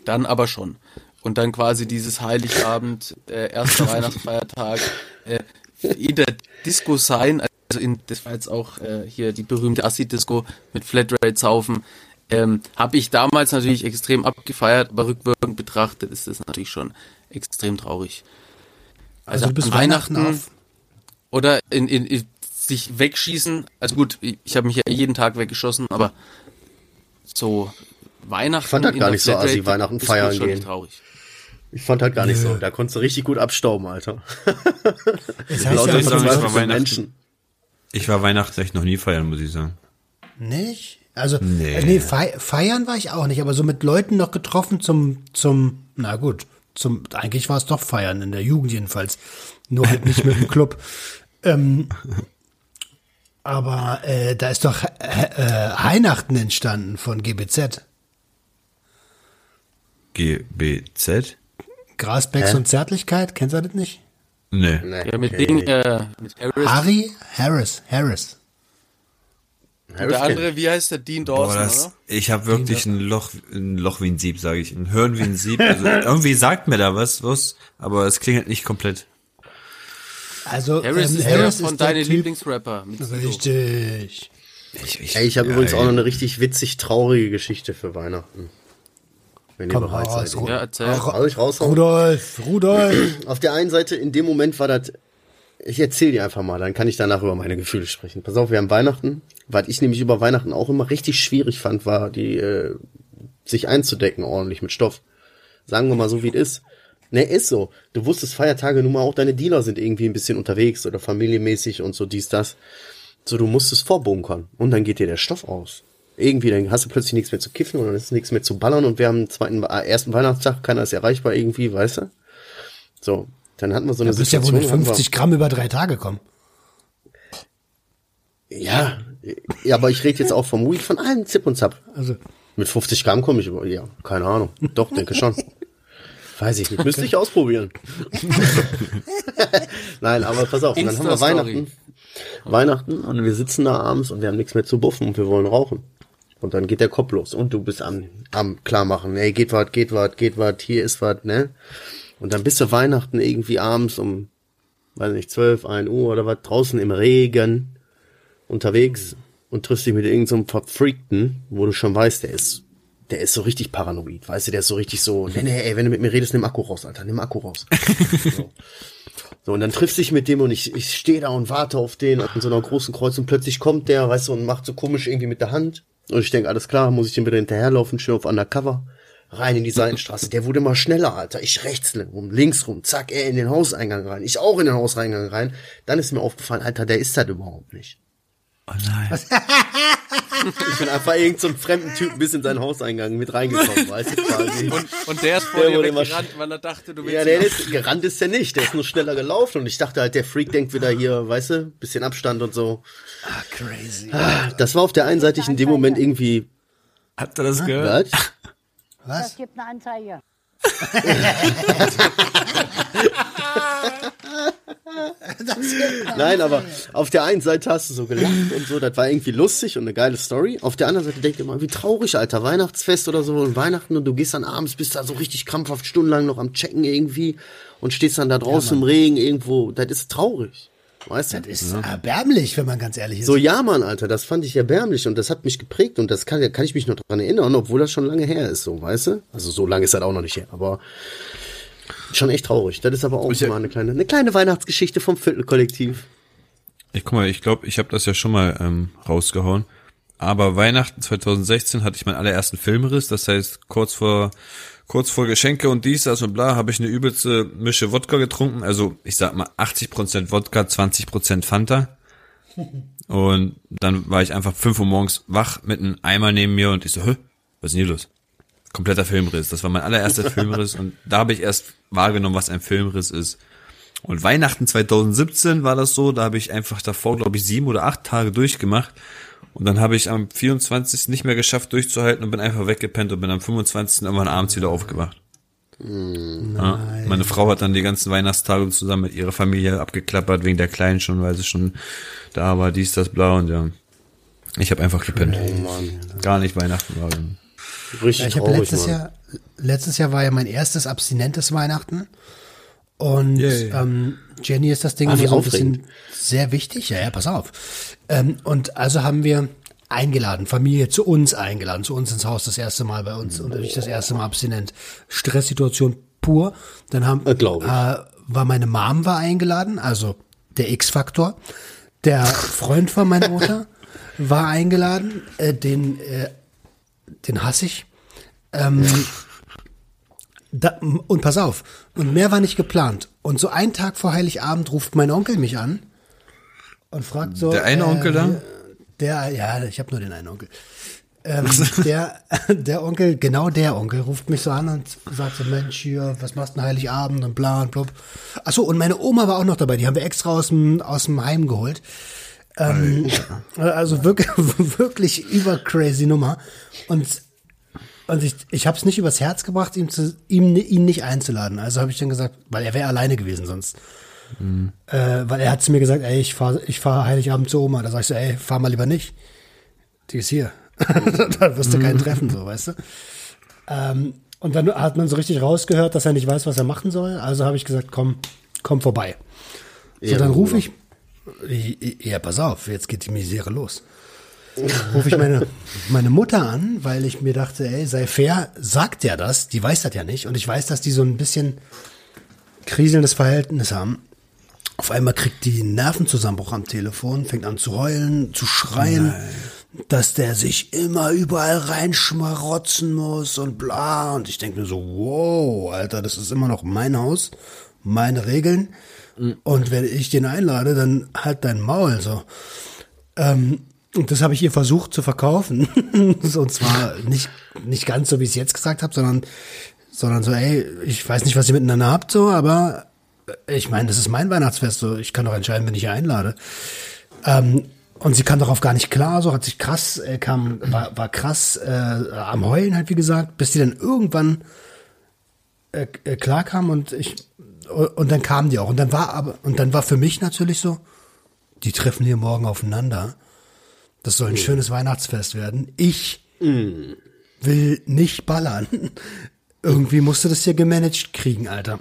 dann aber schon. Und dann quasi dieses Heiligabend, äh, erster <laughs> Weihnachtsfeiertag, äh, in der Disco sein, also in, das war jetzt auch äh, hier die berühmte Assi-Disco mit Flatrate-Saufen, ähm, habe ich damals natürlich extrem abgefeiert, aber rückwirkend betrachtet ist das natürlich schon extrem traurig. Also, du bist Weihnachten, auf. oder in, in, in sich wegschießen. Also gut, ich, habe mich ja jeden Tag weggeschossen, aber so Weihnachten. Ich fand das in gar nicht so, als die Weihnachten ist feiern schon gehen. Traurig. Ich fand halt gar nicht Nö. so. Da konntest du richtig gut abstauben, Alter. <laughs> Es heißt Lauter ja ich sagen, ich war verzweifelte Weihnachten- Menschen. Ich war Weihnachten echt noch nie feiern, muss ich sagen. Nicht? Also, Nee. nee, nee fei feiern war ich auch nicht, aber so mit Leuten noch getroffen zum, zum, na gut, zum, eigentlich war es doch feiern, in der Jugend jedenfalls. Nur halt nicht mit dem Club. <laughs> Ähm, aber äh, da ist doch äh, äh, Weihnachten entstanden von GBZ. GBZ? Grasbecks Hä? und Zärtlichkeit, kennst du das nicht? Nee. Nee, Ja, mit ich Ding, äh, mit Harris. Harry Harris, Harris. Harris der andere, wie heißt der? Dean Boah, Dawson, das, oder? ich habe wirklich ein Loch, ein Loch wie ein Sieb, sage ich. Ein Hirn wie ein Sieb. Also <laughs> irgendwie sagt mir da was, was, aber es klingelt nicht komplett. Also Harris ähm, ist Harris der von deinen Lieblingsrapper. Richtig. Ich, ich, Ey, ich habe ja, übrigens auch noch eine richtig witzig traurige Geschichte für Weihnachten. Wenn ihr Komm bereit raus, seid. Ru- Ja, erzähl. Soll ich raushauen? Rudolf, Rudolf. Auf der einen Seite, in dem Moment war das, ich erzähle dir einfach mal, dann kann ich danach über meine Gefühle sprechen. Pass auf, wir haben Weihnachten. Was ich nämlich über Weihnachten auch immer richtig schwierig fand, war die, äh, sich einzudecken ordentlich mit Stoff. Sagen wir mal so, wie es ist. Ne, ist so. Du wusstest Feiertage nun mal auch deine Dealer sind irgendwie ein bisschen unterwegs oder familienmäßig und so dies, das. So, du musstest vorbunkern. Und dann geht dir der Stoff aus. Irgendwie, dann hast du plötzlich nichts mehr zu kiffen und dann ist nichts mehr zu ballern und wir haben den zweiten, äh, ersten Weihnachtstag, keiner ist erreichbar irgendwie, weißt du? So, dann hatten wir so eine Du bist ja wohl mit haben wir- 50 Gramm über drei Tage kommen. Ja, ja, aber ich rede jetzt auch vom Weed von allen Zip und Zap. Also, Mit 50 Gramm komme ich über, ja, keine Ahnung. Doch, denke schon. <laughs> Weiß ich nicht, müsste ich ausprobieren. <laughs> Nein, aber pass auf, und dann haben wir. Weihnachten. Weihnachten und wir sitzen da abends und wir haben nichts mehr zu buffen und wir wollen rauchen. Und dann geht der Kopf los und du bist am, am klarmachen, ey, geht wat, geht wat, geht wat, hier ist wat, ne? Und dann bist du Weihnachten irgendwie abends um, weiß nicht, 12, 1 Uhr oder was, draußen im Regen unterwegs und triffst dich mit irgendeinem so Verfreakten, wo du schon weißt, der ist, der ist so richtig paranoid, weißt du, der ist so richtig so, nee, nee, ey, wenn du mit mir redest, nimm Akku raus, Alter, nimm Akku raus. <laughs> so. so, und dann triffst du dich mit dem und ich, ich stehe da und warte auf den an so einer großen Kreuz und plötzlich kommt der, weißt du, und macht so komisch irgendwie mit der Hand. Und ich denke, alles klar, muss ich dem wieder hinterherlaufen, schön auf Undercover. Rein in die Seitenstraße. Der wurde immer schneller, Alter. Ich rechts rum, links rum, zack, er in den Hauseingang rein. Ich auch in den Hauseingang rein. Dann ist mir aufgefallen, Alter, der ist das überhaupt nicht. Oh nein. <laughs> Ich bin einfach irgend so einem fremden Typen bis in seinen Hauseingang mit reingekommen, weißt du, quasi. Und, und der ist vor Der dir weggerannt, weil er dachte, du willst Ja, der ist, gerannt ist der nicht, der ist nur schneller gelaufen und ich dachte halt, der Freak denkt wieder hier, weißt du, bisschen Abstand und so. ah, crazy. Das war auf der einen Seite in dem Moment irgendwie, Habt ihr das gehört? was? Es gibt eine Anzeige. <laughs> <laughs> <laughs> Nein, aber auf der einen Seite hast du so gelacht und so, das war irgendwie lustig und eine geile Story. Auf der anderen Seite denkt ihr mal, wie traurig, Alter, Weihnachtsfest oder so und Weihnachten und du gehst dann abends, bist da so richtig krampfhaft stundenlang noch am Checken irgendwie und stehst dann da draußen im Regen irgendwo. Das ist traurig. Weißt du? Das ist erbärmlich, wenn man ganz ehrlich ist. So, ja, Mann, Alter, das fand ich erbärmlich und das hat mich geprägt und das kann, kann ich mich noch dran erinnern, obwohl das schon lange her ist, so, weißt du? Also so lange ist das auch noch nicht her, aber schon echt traurig. Das ist aber auch Ich- mal eine kleine, eine kleine Weihnachtsgeschichte vom Viertelkollektiv. Ich guck mal, ich glaube, ich habe das ja schon mal ähm, rausgehauen. Aber Weihnachten 2016 hatte ich meinen allerersten Filmriss. Das heißt, kurz vor kurz vor Geschenke und dies, das und bla, habe ich eine übelste Mische Wodka getrunken. Also ich sag mal 80% Wodka, 20% Fanta. Und dann war ich einfach 5 Uhr morgens wach mit einem Eimer neben mir und ich so, hä, was ist denn hier los? Kompletter Filmriss. Das war mein allererster <laughs> Filmriss und da habe ich erst wahrgenommen, was ein Filmriss ist. Und Weihnachten 2017 war das so, da habe ich einfach davor, glaube ich, sieben oder acht Tage durchgemacht. Und dann habe ich am 24. nicht mehr geschafft durchzuhalten und bin einfach weggepennt und bin am 25. irgendwann abends wieder aufgewacht. Nice. Meine Frau hat dann die ganzen Weihnachtstage zusammen mit ihrer Familie abgeklappert, wegen der Kleinen schon, weil sie schon da war, dies, das, blau und ja. Ich habe einfach gepennt. Gar nicht Weihnachten war. dann. Richtig Ja, ich habe letztes Mann. Jahr, letztes Jahr war ja mein erstes abstinentes Weihnachten. Und Yay. ähm, Jenny ist das Ding Ah, wie immer so ein bisschen sehr wichtig. Ja, ja, pass auf. Ähm, und also haben wir eingeladen, Familie zu uns eingeladen, zu uns ins Haus das erste Mal bei uns und ich das erste Mal abstinent. Stresssituation pur. Dann haben äh, war meine Mom war eingeladen, also der X-Faktor. Der Freund von meiner Mutter <laughs> war eingeladen, äh, den äh, den hasse ich. Ähm, da, und pass auf, und mehr war nicht geplant. Und so einen Tag vor Heiligabend ruft mein Onkel mich an und fragt so. Der eine Onkel da? Der, ja, ich habe nur den einen Onkel. Ähm, der, <laughs> der Onkel, genau der Onkel, ruft mich so an und sagt so, Mensch, hier, was machst du denn Heiligabend und bla und blub. Achso, und meine Oma war auch noch dabei, die haben wir extra aus dem, aus dem Heim geholt. Ähm, also wirklich, <laughs> wirklich über crazy Nummer. Und, und ich, ich habe es nicht übers Herz gebracht, ihm zu, ihm, ihn nicht einzuladen. Also habe ich dann gesagt, weil er wäre alleine gewesen sonst. Äh, weil er hat zu mir gesagt, ey, ich fahre ich fahr Heiligabend zu Oma. Da sag ich so, ey, fahr mal lieber nicht. Die ist hier. <laughs> da wirst du keinen treffen, so, weißt du. Ähm, und dann hat man so richtig rausgehört, dass er nicht weiß, was er machen soll. Also habe ich gesagt, komm, komm vorbei. So, dann rufe ich, ja, pass auf, jetzt geht die Misere los. Rufe ich meine, meine Mutter an, weil ich mir dachte, ey, sei fair, sagt ja das, die weiß das ja nicht. Und ich weiß, dass die so ein bisschen kriselndes Verhältnis haben. Auf einmal kriegt die einen Nervenzusammenbruch am Telefon, fängt an zu heulen, zu schreien, dass der sich immer überall reinschmarotzen muss und bla. Und ich denke mir so, wow, Alter, das ist immer noch mein Haus, meine Regeln. Und wenn ich den einlade, dann halt dein Maul so. Ähm, und das habe ich ihr versucht zu verkaufen. <laughs> Und zwar nicht, nicht ganz so, wie ich es jetzt gesagt habe, sondern, sondern so, ey, ich weiß nicht, was ihr miteinander habt, so, aber äh, ich meine, das ist mein Weihnachtsfest, so, ich kann doch entscheiden, wenn ich ihr einlade. Ähm, und sie kam darauf gar nicht klar, so hat sich krass, äh, kam, war, war krass äh, am Heulen halt, wie gesagt, bis sie dann irgendwann äh, äh, klar kam und ich und dann kamen die auch und dann war aber und dann war für mich natürlich so, die treffen hier morgen aufeinander. Das soll ein schönes Weihnachtsfest werden. Ich will nicht ballern. <laughs> Irgendwie musste das hier gemanagt kriegen, Alter.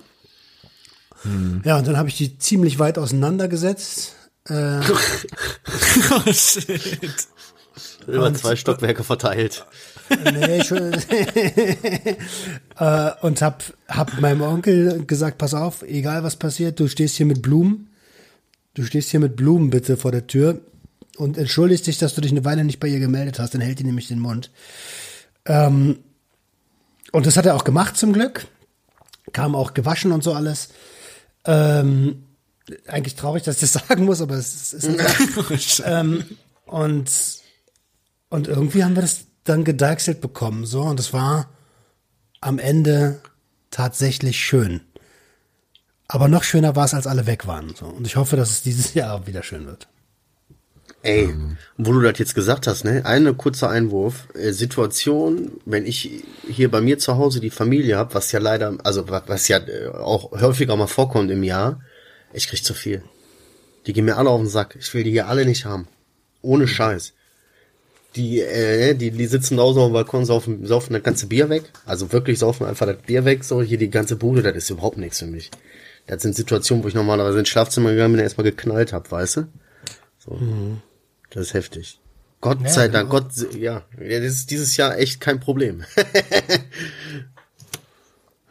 Ja, und dann habe ich die ziemlich weit auseinandergesetzt. Äh, <laughs> oh shit. <laughs> Über zwei Stockwerke verteilt. Nee, schon, <laughs> äh, und hab, hab meinem Onkel gesagt, pass auf, egal was passiert, du stehst hier mit Blumen. Du stehst hier mit Blumen bitte vor der Tür und entschuldigst dich, dass du dich eine Weile nicht bei ihr gemeldet hast, dann hält die nämlich den Mund. Ähm, und das hat er auch gemacht zum Glück. Kam auch gewaschen und so alles. Ähm, eigentlich traurig, dass ich das <laughs> sagen muss, aber es ist nicht <laughs> ähm, und, und irgendwie haben wir das dann gedeichselt bekommen, so, und es war am Ende tatsächlich schön. Aber noch schöner war es, als alle weg waren, so. Und ich hoffe, dass es dieses <laughs> Jahr auch wieder schön wird. Ey, wo du das jetzt gesagt hast, ne? Eine kurze Einwurf. Äh, Situation, wenn ich hier bei mir zu Hause die Familie habe, was ja leider, also wa- was ja äh, auch häufiger mal vorkommt im Jahr, ich krieg zu viel. Die gehen mir alle auf den Sack. Ich will die hier alle nicht haben. Ohne Scheiß. Die, äh, die, die sitzen draußen auf dem Balkon, saufen, saufen das ganze Bier weg. Also wirklich saufen einfach das Bier weg. So, hier die ganze Bude, das ist überhaupt nichts für mich. Das sind Situationen, wo ich normalerweise ins Schlafzimmer gegangen bin und erstmal geknallt hab, weißt du? So. Das ist heftig. Gott sei Dank, Gott, se- ja, ja, das ist dieses Jahr echt kein Problem. <laughs>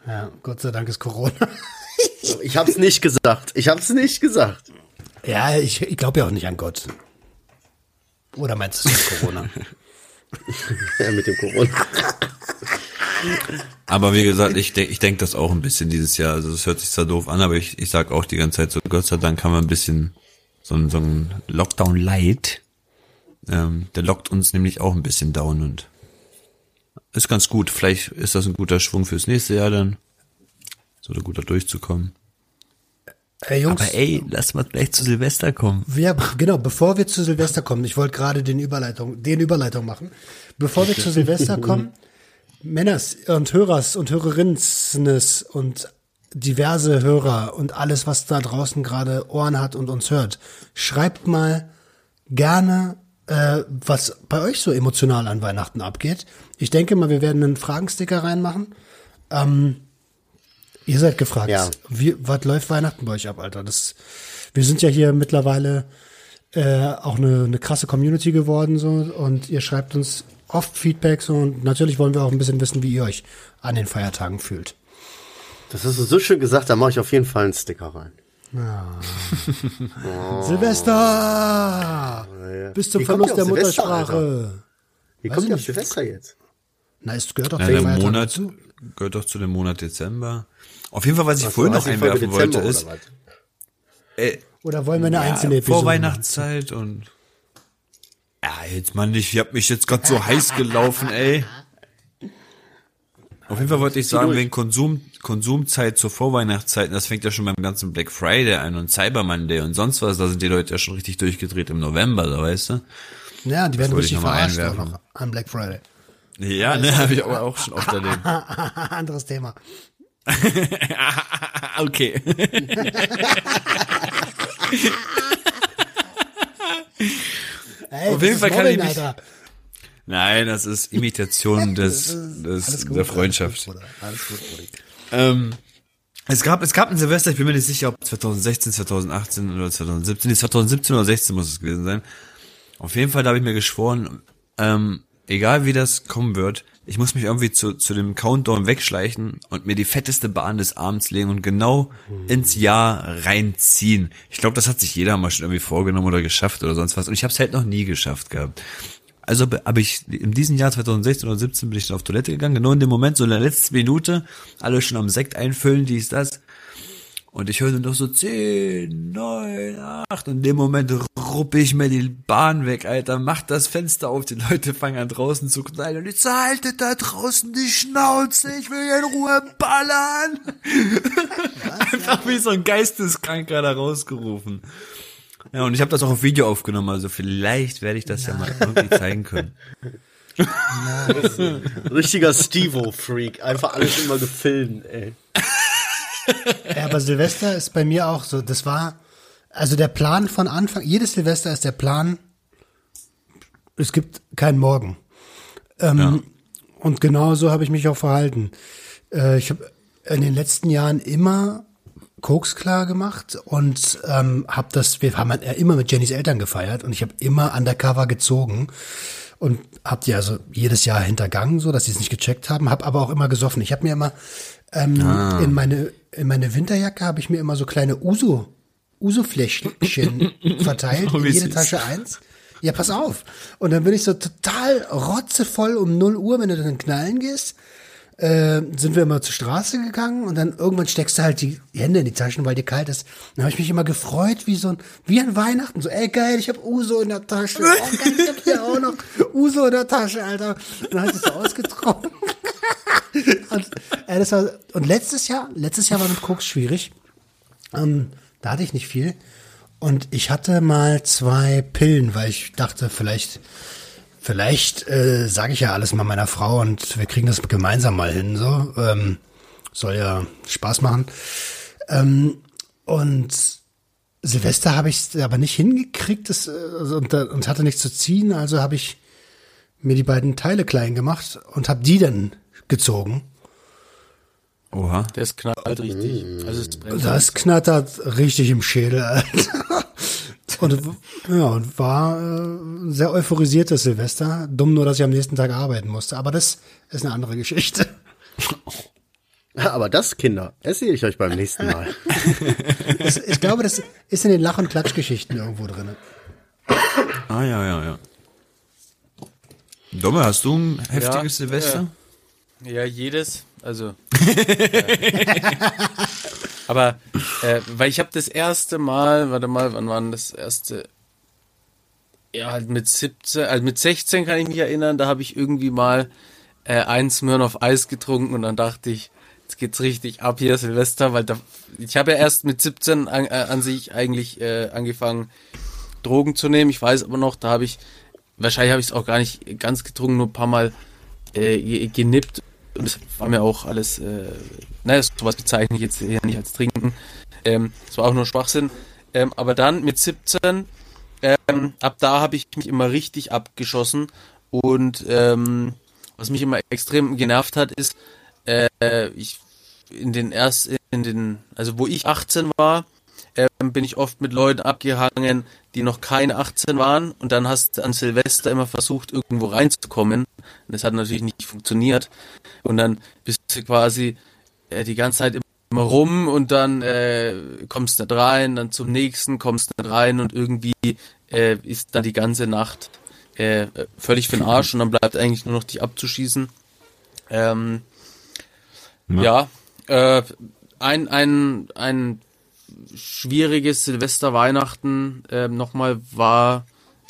Ja, Gott sei Dank ist Corona. ich hab's nicht gesagt. Ich hab's nicht gesagt. ja, ich, ich glaube ja auch nicht an Gott. Oder meinst du es ist Corona? <laughs> Ja, mit dem Corona. Aber wie gesagt, ich denke ich denk das auch ein bisschen dieses Jahr. Also es hört sich zwar doof an, aber ich, ich sag auch die ganze Zeit so, Gott sei Dank haben wir ein bisschen so ein, so ein Lockdown Light. Ähm, der lockt uns nämlich auch ein bisschen down und ist ganz gut. Vielleicht ist das ein guter Schwung fürs nächste Jahr dann. So da guter durchzukommen. Hey Jungs, Aber ey, lass mal gleich zu Silvester kommen. wir, genau, bevor wir zu Silvester kommen, ich wollte gerade den Überleitung, den Überleitung machen. Bevor wir zu Silvester <laughs> kommen, Männers und Hörers und Hörerinnen und diverse Hörer und alles, was da draußen gerade Ohren hat und uns hört, schreibt mal gerne, äh, was bei euch so emotional an Weihnachten abgeht. Ich denke mal, wir werden einen Fragensticker reinmachen. Ähm, ihr seid gefragt. Ja. Wie, was läuft Weihnachten bei euch ab, Alter? Das, wir sind ja hier mittlerweile äh, auch eine, eine krasse Community geworden so und ihr schreibt uns oft Feedbacks und natürlich wollen wir auch ein bisschen wissen, wie ihr euch an den Feiertagen fühlt. Das hast du so schön gesagt, da mache ich auf jeden Fall einen Sticker rein. <laughs> Silvester! Bis zum Wie Verlust der Silvester, Muttersprache. Wie Weiß kommt ihr auf. Silvester jetzt? Na, es gehört doch Ja, zu Feiertagen Monat dazu. gehört doch zu dem Monat Dezember. Auf jeden Fall, was ich Ach so, vorhin noch einwerfen wollte, ist, oder äh, Oder wollen wir eine einzelne ja, Episode? machen? Vorweihnachtszeit und ja, jetzt Mann, ich hab mich jetzt gerade so heiß gelaufen, ey. Auf jeden Fall wollte ich sagen, wegen Konsum, Konsumzeit zur Vorweihnachtszeit, und das fängt ja schon beim ganzen Black Friday an und Cyber Monday und sonst was, da sind die Leute ja schon richtig durchgedreht im November, da weißt du? Ja, die werden wollte ich richtig noch mal verarscht auch einwerfen. noch an Black Friday. Ja, ne, habe ich aber auch schon oft <laughs> erlebt. Anderes Thema. <laughs> okay. Ey, Auf jeden Fall kann ich Mobbing, mich- Alter. Nein, das ist Imitation <laughs> des, des gut, der Freundschaft. Alles gut. Alles gut. Ähm, es gab, es gab ein Silvester, ich bin mir nicht sicher, ob 2016, 2018 oder 2017, nee, 2017 oder 16 muss es gewesen sein. Auf jeden Fall, da habe ich mir geschworen, ähm, egal wie das kommen wird, ich muss mich irgendwie zu, zu dem Countdown wegschleichen und mir die fetteste Bahn des Abends legen und genau ins Jahr reinziehen. Ich glaube, das hat sich jeder mal schon irgendwie vorgenommen oder geschafft oder sonst was. Und ich habe es halt noch nie geschafft gehabt. Also habe ich in diesem Jahr 2016 oder 17 bin ich dann auf Toilette gegangen, genau in dem Moment, so in der letzten Minute, alle schon am Sekt einfüllen, dies, das. Und ich hörte noch so 10, 9, 8 und in dem Moment ruppe ich mir die Bahn weg, Alter, mach das Fenster auf, die Leute fangen an draußen zu knallen und ich so, haltet da draußen die Schnauze, ich will hier in Ruhe ballern. Einfach wie so ein Geisteskranker da rausgerufen. Ja, und ich habe das auch auf Video aufgenommen, also vielleicht werde ich das ja mal irgendwie zeigen können. Richtiger Stevo-Freak. Einfach alles immer gefilmt, ey. Ja, aber Silvester ist bei mir auch so, das war, also der Plan von Anfang, jedes Silvester ist der Plan, es gibt keinen Morgen. Ähm, Und genau so habe ich mich auch verhalten. Äh, ich habe in den letzten Jahren immer Koks klar gemacht und ähm, habe das, wir haben ja immer mit Jennys Eltern gefeiert und ich habe immer undercover gezogen und hab die also jedes Jahr hintergangen, so dass sie es nicht gecheckt haben, habe aber auch immer gesoffen. Ich habe mir immer ähm, in meine in meine Winterjacke habe ich mir immer so kleine Uso Uso-Fläschchen <laughs> verteilt, Oh, in jede. Tasche eins. Ja, pass auf. Und dann bin ich so total rotzevoll um 0 Uhr, wenn du dann knallen gehst, äh, sind wir immer zur Straße gegangen und dann irgendwann steckst du halt die Hände in die Taschen, weil dir kalt ist. Dann habe ich mich immer gefreut, wie so ein, wie an Weihnachten. So, ey geil, ich habe Uso in der Tasche. Oh, geil, ich hab hier auch noch Uso in der Tasche, Alter. Und dann hast du es so ausgetrunken. Und, äh, das war, und letztes Jahr, letztes Jahr war mit Koks schwierig. Ähm, da hatte ich nicht viel. Und ich hatte mal zwei Pillen, weil ich dachte, vielleicht, vielleicht äh, sage ich ja alles mal meiner Frau und wir kriegen das gemeinsam mal hin. So ähm, soll ja Spaß machen. Ähm, und Silvester habe ich aber nicht hingekriegt das, äh, also, und, da- und hatte nichts zu ziehen, also habe ich mir die beiden Teile klein gemacht und habe die dann gezogen. Oha. Das knallt richtig. Also es. Das knattert richtig im Schädel, Alter. Und ja, und war äh, ein sehr euphorisiertes Silvester. Dumm nur, dass ich am nächsten Tag arbeiten musste. Aber das ist eine andere Geschichte. Aber das, Kinder, erzähle ich euch beim nächsten Mal. <laughs> Das, ich glaube, das ist in den Lach- und Klatschgeschichten irgendwo drin. Ah, ja, ja, ja. Domme, hast du ein heftiges Silvester? Ja, jedes. Also. <laughs> äh, aber, äh, weil ich habe das erste Mal, warte mal, wann war denn das erste? Ja, halt mit 17, also mit 16 kann ich mich erinnern, da habe ich irgendwie mal äh, ein Smirn auf Eis getrunken und dann dachte ich, jetzt geht's richtig ab hier Silvester, weil da, ich habe ja erst mit 17 an, äh, an sich eigentlich äh, angefangen, Drogen zu nehmen. Ich weiß aber noch, da habe ich, wahrscheinlich habe ich es auch gar nicht ganz getrunken, nur ein paar Mal äh, ge- genippt und das war mir auch alles, äh, naja, sowas bezeichne ich jetzt eher nicht als Trinken. Ähm, das war auch nur Schwachsinn. Ähm, aber dann mit 17, ähm, ab da habe ich mich immer richtig abgeschossen und ähm, was mich immer extrem genervt hat, ist, äh, ich in den erst in den, also wo ich 18 war, ähm, bin ich oft mit Leuten abgehangen, die noch keine 18 waren und dann hast du an Silvester immer versucht, irgendwo reinzukommen. Und das hat natürlich nicht funktioniert. Und dann bist du quasi äh, die ganze Zeit immer rum und dann äh, kommst du nicht rein, dann zum nächsten kommst du nicht rein und irgendwie äh, ist dann die ganze Nacht äh, völlig für den Arsch und dann bleibt eigentlich nur noch dich abzuschießen. Ähm, ja, ja äh, ein, ein, ein schwieriges Silvester Weihnachten ähm, nochmal war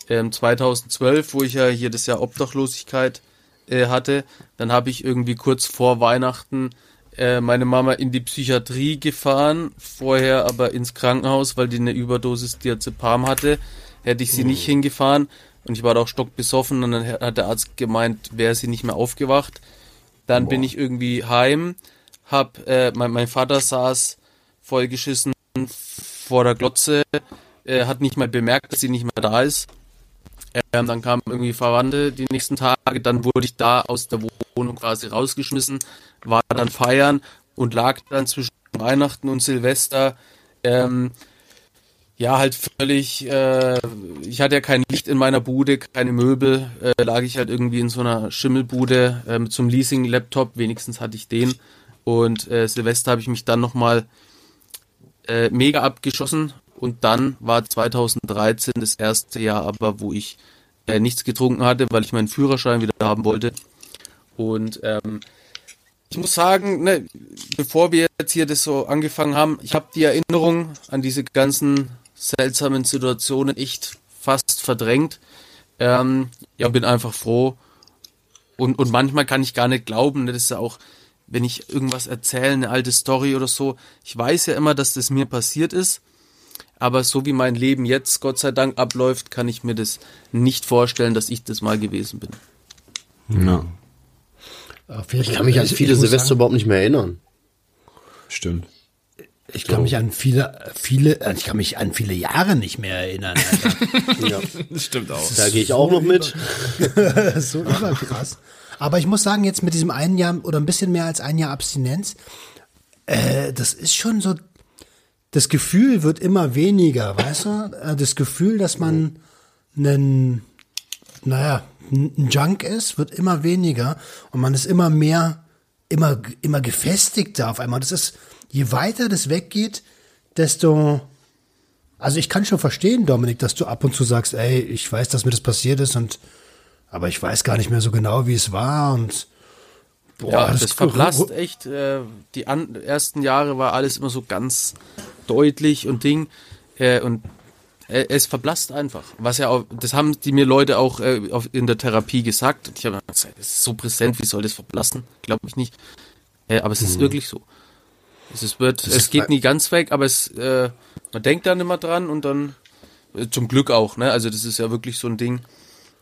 ähm, 2012, wo ich ja hier das Jahr Obdachlosigkeit äh, hatte. Dann habe ich irgendwie kurz vor Weihnachten äh, meine Mama in die Psychiatrie gefahren, vorher aber ins Krankenhaus, weil die eine Überdosis Diazepam hatte. Hätte ich sie nicht hingefahren und ich war da auch stockbesoffen und dann hat der Arzt gemeint, wäre sie nicht mehr aufgewacht. Dann Boah. bin ich irgendwie heim, hab, äh, mein, mein Vater saß vollgeschissen vor der Glotze, äh, hat nicht mal bemerkt, dass sie nicht mehr da ist. Ähm, dann kamen irgendwie Verwandte die nächsten Tage, dann wurde ich da aus der Wohnung quasi rausgeschmissen, war dann feiern und lag dann zwischen Weihnachten und Silvester. Ähm, ja, halt völlig, äh, ich hatte ja kein Licht in meiner Bude, keine Möbel, äh, lag ich halt irgendwie in so einer Schimmelbude äh, einem Leasing-Laptop, wenigstens hatte ich den. Und äh, Silvester habe ich mich dann nochmal äh, mega abgeschossen und dann war 2013 das erste Jahr aber, wo ich äh, nichts getrunken hatte, weil ich meinen Führerschein wieder haben wollte. Und ähm, ich muss sagen, ne, bevor wir jetzt hier das so angefangen haben, ich habe die Erinnerung an diese ganzen seltsamen Situationen echt fast verdrängt. Ähm, ja, bin einfach froh. Und, und manchmal kann ich gar nicht glauben, ne, das ist ja auch, wenn ich irgendwas erzähle, eine alte Story oder so, ich weiß ja immer, dass das mir passiert ist, aber so wie mein Leben jetzt Gott sei Dank abläuft, kann ich mir das nicht vorstellen, dass ich das mal gewesen bin. Ja. Ich kann mich an viele Silvester sagen, überhaupt nicht mehr erinnern. Stimmt. Ich kann so. mich an viele, viele, äh, ich kann mich an viele Jahre nicht mehr erinnern. <laughs> ja, das stimmt auch. Da gehe ich auch noch mit. <laughs> so überkrass. Aber ich muss sagen, jetzt mit diesem einen Jahr oder ein bisschen mehr als ein Jahr Abstinenz, äh, das ist schon so, das Gefühl wird immer weniger, weißt du? Äh, das Gefühl, dass man einen, naja, ein Junk ist, wird immer weniger und man ist immer mehr, immer, immer gefestigter auf einmal. Das ist, je weiter das weggeht, desto, also ich kann schon verstehen, Dominik, dass du ab und zu sagst, ey, ich weiß, dass mir das passiert ist und aber ich weiß gar nicht mehr so genau, wie es war und boah, ja, das, das verblasst echt. Äh, die an, ersten Jahre war alles immer so ganz deutlich und Ding äh, und äh, es verblasst einfach. Was ja auch, das haben die mir Leute auch äh, auf, in der Therapie gesagt. Und ich habe gesagt, das ist so präsent, wie soll das verblassen? Glaube ich nicht. Äh, aber es ist mhm. wirklich so. Es, ist, wird, das es geht nie ganz weg, aber es, äh, man denkt dann immer dran und dann zum Glück auch, ne? Also das ist ja wirklich so ein Ding.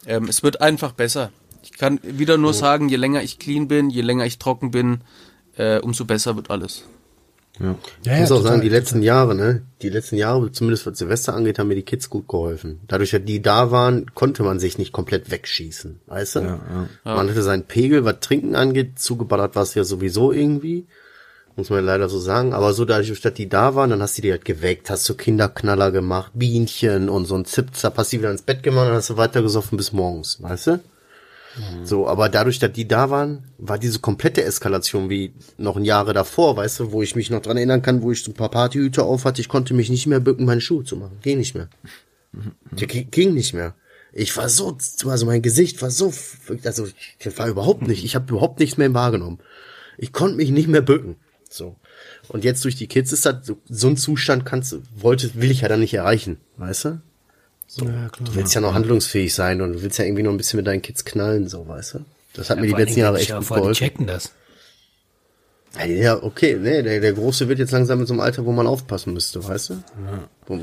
Ähm, es wird einfach besser. Ich kann wieder nur sagen, je länger ich clean bin, je länger ich trocken bin, äh, umso besser wird alles. Ja. Ja, ich muss auch sagen, die letzten Jahre, ne, die letzten Jahre, zumindest was Silvester angeht, haben mir die Kids gut geholfen. Dadurch, dass die da waren, konnte man sich nicht komplett wegschießen, weißt du? Ja, ja. Man hatte seinen Pegel, was Trinken angeht, zugeballert war es ja sowieso irgendwie muss man leider so sagen. Aber so dadurch, dass die da waren, dann hast du die halt geweckt, hast du Kinderknaller gemacht, Bienchen und so ein Zipzap, hast die wieder ins Bett gemacht und hast du weitergesoffen bis morgens, weißt du? Mhm. So, aber dadurch, dass die da waren, war diese komplette Eskalation wie noch ein Jahre davor, weißt du, wo ich mich noch dran erinnern kann, wo ich so ein paar Partyhüte auf hatte, ich konnte mich nicht mehr bücken, meine Schuhe zu machen. Ging nicht mehr. Mhm. Ging nicht mehr. Ich war so, also mein Gesicht war so, also ich war überhaupt nicht, ich habe überhaupt nichts mehr wahrgenommen. Ich konnte mich nicht mehr bücken. So. Und jetzt durch die Kids ist das so, so ein Zustand kannst du, wollte, will ich ja dann nicht erreichen, weißt du? So. Ja, klar. Du willst ja noch handlungsfähig sein und du willst ja irgendwie noch ein bisschen mit deinen Kids knallen, so, weißt du? Das hat ja, mir die letzten Jahre echt gut geholfen. Die checken das. Ja, okay, nee, der, der Große wird jetzt langsam in so einem Alter, wo man aufpassen müsste, weißt du? Ja. Wo,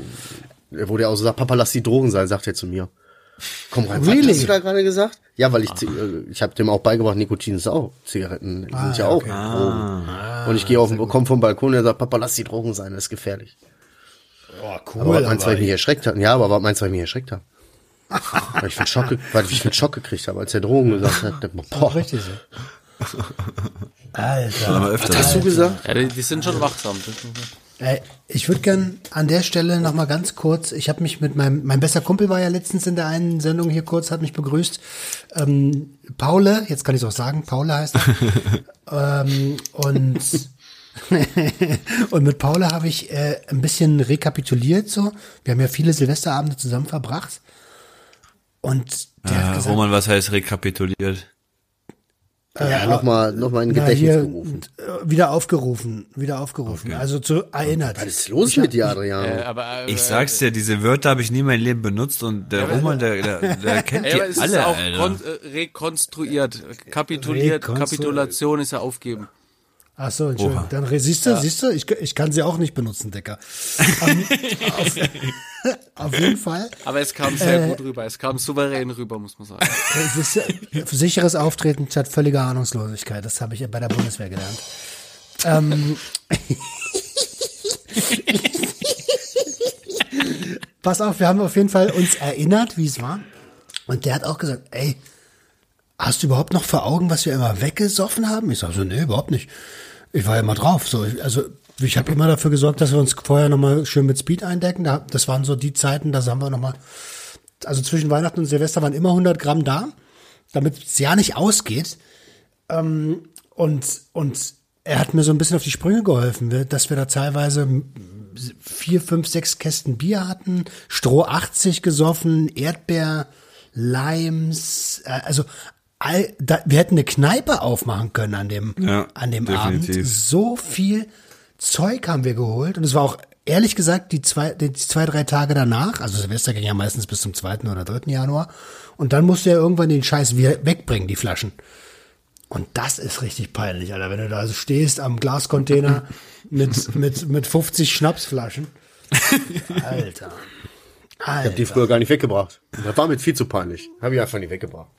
wo der auch so sagt, Papa, lass die Drogen sein, sagt er zu mir. Komm rein, Really? was hast du da gerade gesagt? Ja, weil ich, äh, ich habe dem auch beigebracht, Nikotin ist auch, Zigaretten sind ja auch okay. Drogen. und ich gehe auf den, komm vom Balkon und er sagt, Papa, lass die Drogen sein, das ist gefährlich. Oh, Aber cool. was meinst du, weil ich mich erschreckt habe? Ja, aber was meinst du, weil ich mich erschreckt habe? <laughs> weil ich einen Schock, weil ich einen Schock gekriegt habe, als er Drogen gesagt hat. dachte ich mir, Boah, Richtig so. <laughs> Alter. Was hast du gesagt? Ja, die, die sind schon wachsam. Ey, ich würde gern an der Stelle noch mal ganz kurz, ich habe mich mit meinem, mein bester Kumpel war ja letztens in der einen Sendung hier kurz, hat mich begrüßt. Ähm, Paule, jetzt kann ich es auch sagen, Paule heißt er. <laughs> ähm, und, <laughs> und mit Paule habe ich äh, ein bisschen rekapituliert so. Wir haben ja viele Silvesterabende zusammen verbracht. Und der hat Äh, gesagt, Roman, was heißt rekapituliert? Ja, nochmal, noch mal in Gedächtnis hier, gerufen. äh, wieder aufgerufen, wieder aufgerufen, also zu erinnert. Was ist los mit dir, Adrian? Äh, aber, äh, Ich sag's dir, diese Wörter habe ich nie in meinem Leben benutzt und der Roman, der, der, der <laughs> kennt die aber alle, ist auch Alter. kon äh, rekonstruiert. Kapituliert, Rekonstru- Kapitulation ist ja aufgeben. Ach so, Entschuldigung. Oha. Dann re- siehst du, siehst du, ich, ich kann sie auch nicht benutzen, Decker. <laughs> Auf, auf jeden Fall. Aber es kam sehr Äh. gut rüber. Es kam souverän rüber, muss man sagen. <laughs> Ist, äh, sicheres Auftreten statt völliger Ahnungslosigkeit. Das habe ich ja bei der Bundeswehr gelernt. Ähm, <laughs> pass auf, wir haben auf jeden Fall uns erinnert, wie es war. Und der hat auch gesagt, ey, hast du überhaupt noch vor Augen, was wir immer weggesoffen haben? Ich sage so, nee, überhaupt nicht. Ich war ja immer drauf. So, also ich habe immer dafür gesorgt, dass wir uns vorher nochmal schön mit Speed eindecken. Da, das waren so die Zeiten, da haben wir nochmal, also zwischen Weihnachten und Silvester waren immer 100 Gramm da, damit es ja nicht ausgeht. Ähm, und, und er hat mir so ein bisschen auf die Sprünge geholfen, dass wir da teilweise vier, fünf, sechs Kästen Bier hatten, Stroh 80 gesoffen, Erdbeer, Limes, äh, also all, da, wir hätten eine Kneipe aufmachen können an dem, Ja, an dem definitiv. Abend. So viel Zeug haben wir geholt und es war auch ehrlich gesagt die zwei, die zwei, drei Tage danach, also Silvester ging ja meistens bis zum 2. oder 3. Januar und dann musst du ja irgendwann den Scheiß wieder wegbringen, die Flaschen. Und das ist richtig peinlich, Alter, wenn du da so stehst am Glascontainer <laughs> mit, mit, mit 50 Schnapsflaschen. <laughs> Alter. Ich habe die Alter. früher gar nicht weggebracht. Das war mir viel zu peinlich. Habe ich einfach nicht weggebracht.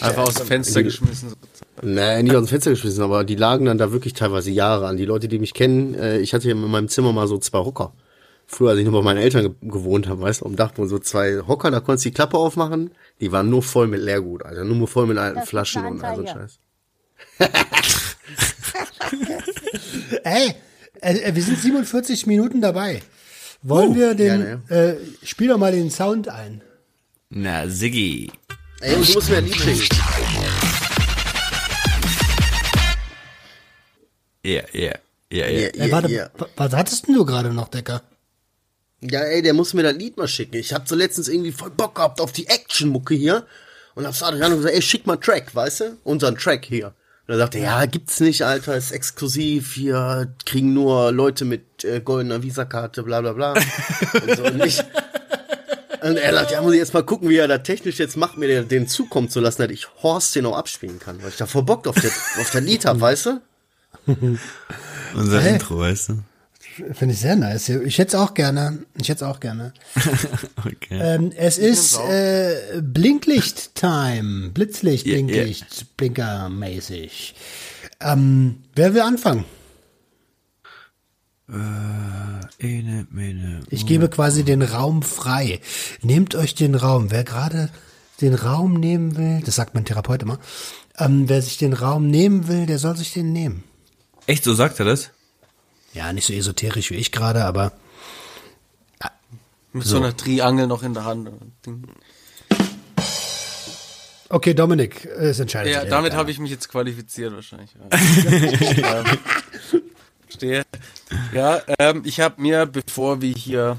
Einfach aus dem Fenster geschmissen. Nee, nicht aus dem Fenster geschmissen, aber die lagen dann da wirklich teilweise Jahre an. Die Leute, die mich kennen, äh, ich hatte ja in meinem Zimmer mal so zwei Hocker. Früher, als ich noch bei meinen Eltern ge gewohnt habe, weißt du, am Dachboden so zwei Hocker, da konntest du die Klappe aufmachen, die waren nur voll mit Leergut, also nur voll mit alten Das Flaschen und all so. Scheiß. <laughs> Ey, äh, wir sind 47 Minuten dabei. Wollen Oh, wir den, gerne, äh, spiel doch mal den Sound ein. Na, Siggi. Ey, und du musst mir ein Lied schicken. Ja, ja, ja, ja. Warte, was hattest denn du gerade noch, Decker? Ja, ey, der muss mir das Lied mal schicken. Ich hab so letztens irgendwie voll Bock gehabt auf die Action-Mucke hier. Und hab zu Adriano gesagt, ey, schick mal Track, weißt du? Unseren Track hier. Und er sagte, ja, gibt's nicht, Alter, ist exklusiv, hier kriegen nur Leute mit äh, goldener Visakarte, bla bla bla. <laughs> und so und nicht. Und er sagt, ja, muss ich jetzt mal gucken, wie er da technisch jetzt macht, mir den, zukommen zu lassen, dass ich Horst den auch abspielen kann, weil ich da voll Bock auf, der, auf der Lied hab, weißt du? <laughs> Unser Hä? Intro, weißt du? Finde ich sehr nice. Ich hätte es auch gerne. Ich hätte es auch gerne. <laughs> Okay. Ähm, es ist äh, Blinklicht-Time. Blitzlicht, Ja, ja. Blinklicht, Blinker-mäßig. Ähm, wer will anfangen? Ene, mene. Ich gebe quasi den Raum frei. Nehmt euch den Raum. Wer gerade den Raum nehmen will, das sagt mein Therapeut immer, ähm, wer sich den Raum nehmen will, der soll sich den nehmen. Echt, so sagt er das? Ja, nicht so esoterisch wie ich gerade, aber Mit so, einer Triangel noch in der Hand. Okay, Dominik, äh, es entscheidet Ja, sich. damit habe ich mich jetzt qualifiziert wahrscheinlich. <laughs> <laughs> <laughs> Ähm, Verstehe. Ja, ähm, ich habe mir, bevor wir hier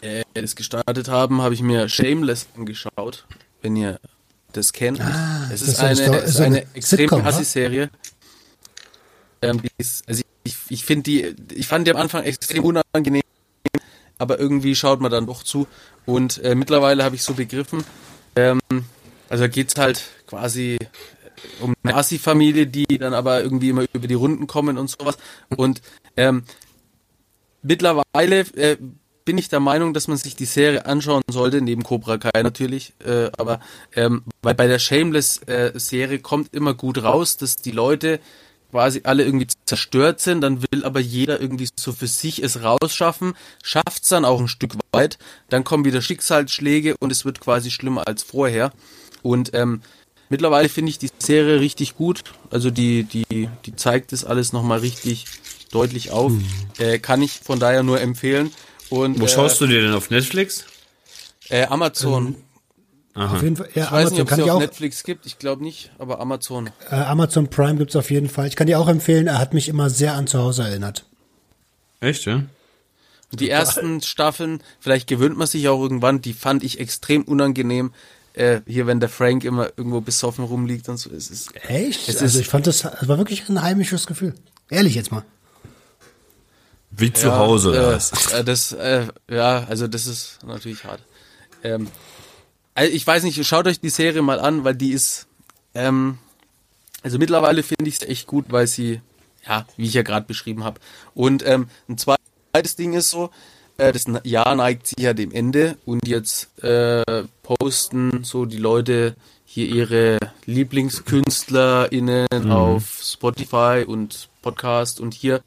äh, das gestartet haben, habe ich mir Shameless angeschaut, wenn ihr das kennt. Ah, es ist ist eine eine, Sto- es ist eine eine extrem? Hassi-Serie. Ähm, also ich, ich finde die, ich fand die am Anfang extrem unangenehm, aber irgendwie schaut man dann doch zu. Und äh, mittlerweile habe ich so begriffen, ähm, also geht's halt quasi um eine Assi-Familie, die dann aber irgendwie immer über die Runden kommen und sowas. Und ähm, mittlerweile äh, bin ich der Meinung, dass man sich die Serie anschauen sollte, neben Cobra Kai natürlich. Äh, aber ähm, weil bei der Shameless-Serie äh, kommt immer gut raus, dass die Leute quasi alle irgendwie zerstört sind, dann will aber jeder irgendwie so für sich es rausschaffen, schafft's dann auch ein Stück weit, dann kommen wieder Schicksalsschläge und es wird quasi schlimmer als vorher. Und ähm, mittlerweile finde ich die Serie richtig gut, also die, die, die zeigt das alles nochmal richtig deutlich auf, mhm. äh, kann ich von daher nur empfehlen. Und, Wo äh, schaust du dir denn auf Netflix? Äh, Amazon. Ähm, Aha. Auf jeden Fall, ja, ich weiß Amazon nicht, ob es auf auch, Netflix gibt, ich glaube nicht, aber Amazon. Äh, Amazon Prime gibt's auf jeden Fall. Ich kann dir auch empfehlen, er hat mich immer sehr an zu Hause erinnert. Echt, ja? Die ersten Staffeln, vielleicht gewöhnt man sich auch irgendwann, die fand ich extrem unangenehm. Äh, hier, wenn der Frank immer irgendwo besoffen rumliegt und so. Es ist, Echt? Es also ist, ich fand das, es war wirklich ein heimisches Gefühl. Ehrlich jetzt mal. Wie zu ja, Hause. Äh, das, <laughs> äh, das äh, ja, also das ist natürlich hart. Ähm, also ich weiß nicht, schaut euch die Serie mal an, weil die ist, ähm, also mittlerweile finde ich es echt gut, weil sie, ja, wie ich ja gerade beschrieben habe. Und ähm, ein zweites Ding ist so, äh, das Jahr neigt sich ja dem Ende und jetzt äh, posten so die Leute hier ihre LieblingskünstlerInnen mhm. auf Spotify und Podcast und hier.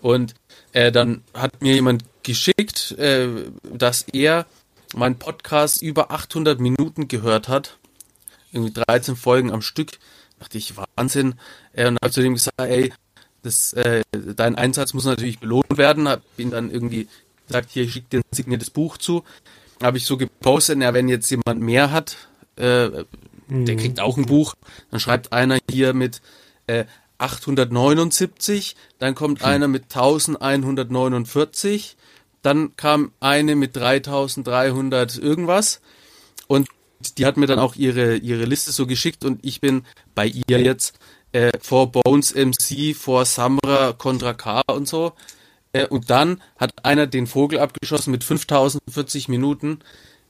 Und äh, dann hat mir jemand geschickt, äh, dass er meinen Podcast über 800 Minuten gehört hat. Irgendwie 13 Folgen am Stück. Dachte ich, Wahnsinn. Äh, und habe zu dem gesagt, ey, das, äh, dein Einsatz muss natürlich belohnt werden. Hab ihn dann irgendwie gesagt, hier, schick dir ein signiertes Buch zu. Habe ich so gepostet, ja, wenn jetzt jemand mehr hat, äh, mhm. der kriegt auch ein Buch. Dann schreibt einer hier mit äh, 879, dann kommt hm. einer mit 1149 dann kam eine mit 3300 irgendwas und die hat mir dann auch ihre, ihre Liste so geschickt und ich bin bei ihr jetzt äh, vor Bones MC, vor Samra, Contra K und so. Äh, und dann hat einer den Vogel abgeschossen mit 5040 Minuten.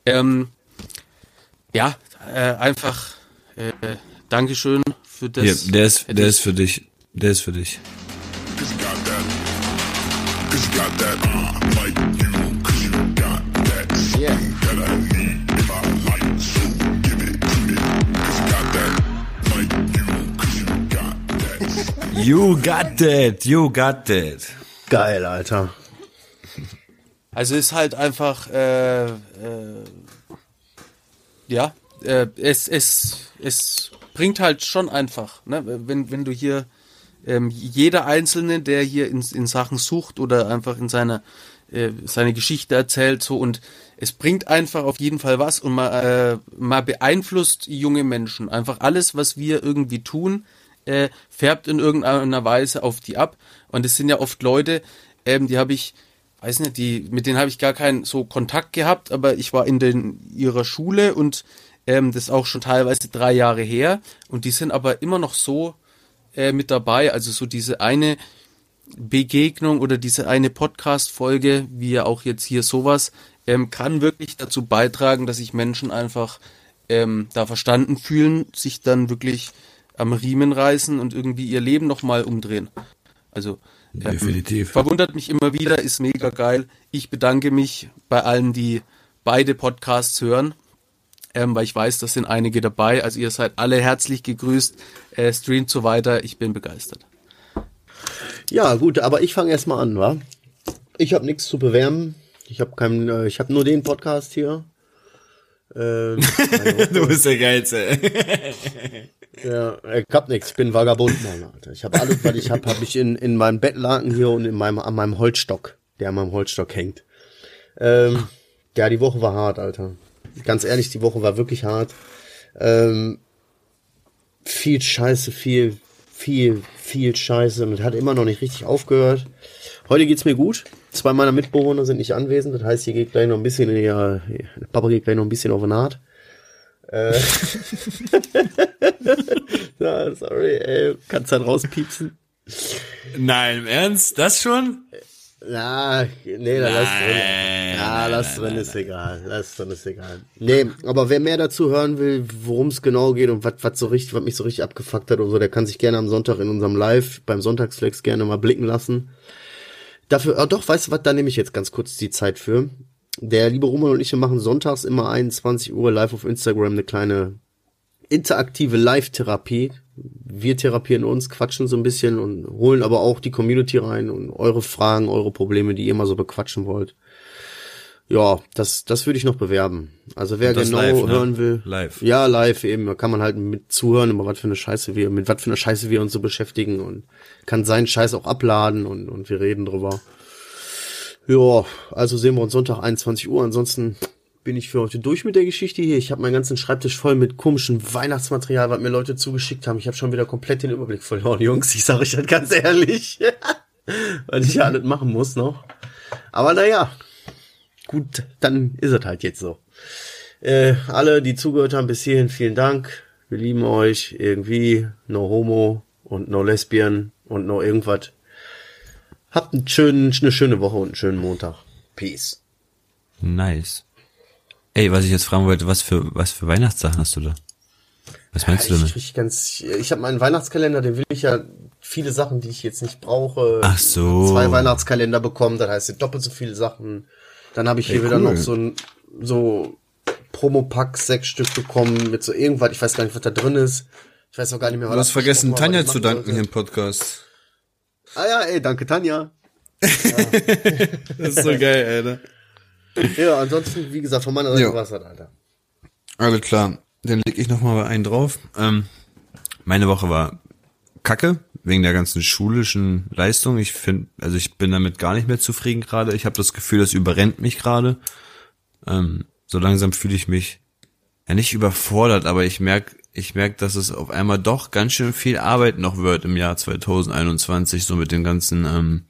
Ähm, ja, äh, einfach äh, Dankeschön für das. Hier, der ist, der ist für dich. Der ist für dich. You got that, you got that. Geil, Alter. Also ist halt einfach, äh, äh, ja, äh, es, es, es bringt halt schon einfach, ne? wenn, wenn du hier ähm, jeder Einzelne, der hier in, in Sachen sucht oder einfach in seiner äh, seine Geschichte erzählt so und es bringt einfach auf jeden Fall was und man, äh, man beeinflusst junge Menschen. Einfach alles, was wir irgendwie tun, äh, färbt in irgendeiner Weise auf die ab. Und es sind ja oft Leute, ähm, die habe ich, weiß nicht, die, mit denen habe ich gar keinen so Kontakt gehabt, aber ich war in den, ihrer Schule und ähm, das auch schon teilweise drei Jahre her. Und die sind aber immer noch so äh, mit dabei. Also so diese eine Begegnung oder diese eine Podcast-Folge, wie ja auch jetzt hier sowas, ähm, kann wirklich dazu beitragen, dass sich Menschen einfach ähm, da verstanden fühlen, sich dann wirklich am Riemen reißen und irgendwie ihr Leben nochmal umdrehen. Also ähm, Definitiv. verwundert mich immer wieder, ist mega geil. Ich bedanke mich bei allen, die beide Podcasts hören, ähm, weil ich weiß, das sind einige dabei. Also ihr seid alle herzlich gegrüßt. Äh, streamt so weiter, ich bin begeistert. Ja, gut, aber ich fange erstmal an, wa? Ich habe nichts zu bewerben. Ich habe keinen, äh, ich habe nur den Podcast hier. Ähm, <laughs> du bist der Geilste. Ja, ich hab nichts. Ich bin Vagabund, Mann, Alter. Ich habe alles, was ich habe, habe ich in, in meinem Bettlaken hier und in meinem, an meinem Holzstock, der an meinem Holzstock hängt. Ähm, ja, die Woche war hart, Alter. Ganz ehrlich, die Woche war wirklich hart. Ähm, viel Scheiße, viel, viel, viel Scheiße und hat immer noch nicht richtig aufgehört. Heute geht's mir gut. Zwei meiner Mitbewohner sind nicht anwesend. Das heißt, hier geht gleich noch ein bisschen, ja, Papa geht gleich noch ein bisschen auf den Naht. Äh. <laughs> ja, sorry, ey. Kannst halt rauspiepsen. Nein, im Ernst? Das schon? Na, nee, da lass drin. Ja, lass nein, drin, nein, ist nein. egal. Lass drin, ist egal. Nee, aber wer mehr dazu hören will, worum es genau geht und was was so richtig, was mich so richtig abgefuckt hat oder so, der kann sich gerne am Sonntag in unserem Live beim Sonntagsflex gerne mal blicken lassen. Dafür, ah, doch, weißt du was, da nehme ich jetzt ganz kurz die Zeit für. Der liebe Roman und ich wir machen sonntags immer 21 Uhr live auf Instagram eine kleine interaktive Live-Therapie. Wir therapieren uns, quatschen so ein bisschen und holen aber auch die Community rein und eure Fragen, eure Probleme, die ihr mal so bequatschen wollt. Ja, das, das würde ich noch bewerben. Also wer genau live, ne? hören will. Live. Ja, live eben. Da kann man halt mit zuhören, über was für eine Scheiße wir, mit was für eine Scheiße wir uns so beschäftigen und kann seinen Scheiß auch abladen und, und wir reden drüber. Ja, also sehen wir uns Sonntag 21 Uhr. Ansonsten bin ich für heute durch mit der Geschichte hier. Ich habe meinen ganzen Schreibtisch voll mit komischem Weihnachtsmaterial, was mir Leute zugeschickt haben. Ich habe schon wieder komplett den Überblick verloren, <laughs> Jungs. Ich sage euch das ganz ehrlich. <laughs> Weil ich ja alles machen muss noch. Aber naja, gut, dann ist es halt jetzt so. Äh, alle, die zugehört haben bis hierhin, vielen Dank. Wir lieben euch. Irgendwie no homo und no lesbian und no irgendwas. Habt einen schönen, eine schöne Woche und einen schönen Montag. Peace. Nice. Ey, was ich jetzt fragen wollte, was für, was für Weihnachtssachen hast du da? Was meinst du ich, damit? Ich, ganz, ich habe meinen Weihnachtskalender, den will ich ja viele Sachen, die ich jetzt nicht brauche. Ach so. Zwei Weihnachtskalender bekommen, das heißt doppelt so viele Sachen. Dann habe ich hier Ey, wieder cool. noch so ein so Promopack sechs Stück bekommen mit so irgendwas. Ich weiß gar nicht, was da drin ist. Ich weiß auch gar nicht mehr, was Du hast vergessen, Tanja zu danken hier im Podcast. Ah ja, ey, danke Tanja. Das ist so geil, Alter. Ja, ansonsten, wie gesagt, von meiner Seite war's das, Alter. Alles klar. Dann leg ich noch mal einen drauf. Ähm, meine Woche war kacke, wegen der ganzen schulischen Leistung. Ich finde, also ich bin damit gar nicht mehr zufrieden gerade. Ich habe das Gefühl, das überrennt mich gerade. Ähm, so langsam fühle ich mich ja nicht überfordert, aber ich merk, ich merk, dass es auf einmal doch ganz schön viel Arbeit noch wird im Jahr 2021, so mit dem ganzen ähm,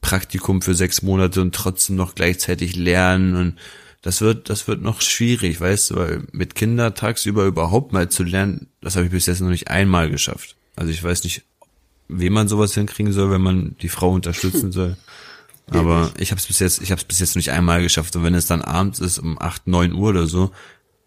Praktikum für sechs Monate und trotzdem noch gleichzeitig lernen und das wird, das wird noch schwierig, weißt du, weil mit Kindern tagsüber überhaupt mal zu lernen, das habe ich bis jetzt noch nicht einmal geschafft. Also ich weiß nicht, wie man sowas hinkriegen soll, wenn man die Frau unterstützen soll. <laughs> Aber ich habe es bis jetzt, ich habe es bis jetzt nicht einmal geschafft. Und wenn es dann abends ist um 8, 9 Uhr oder so,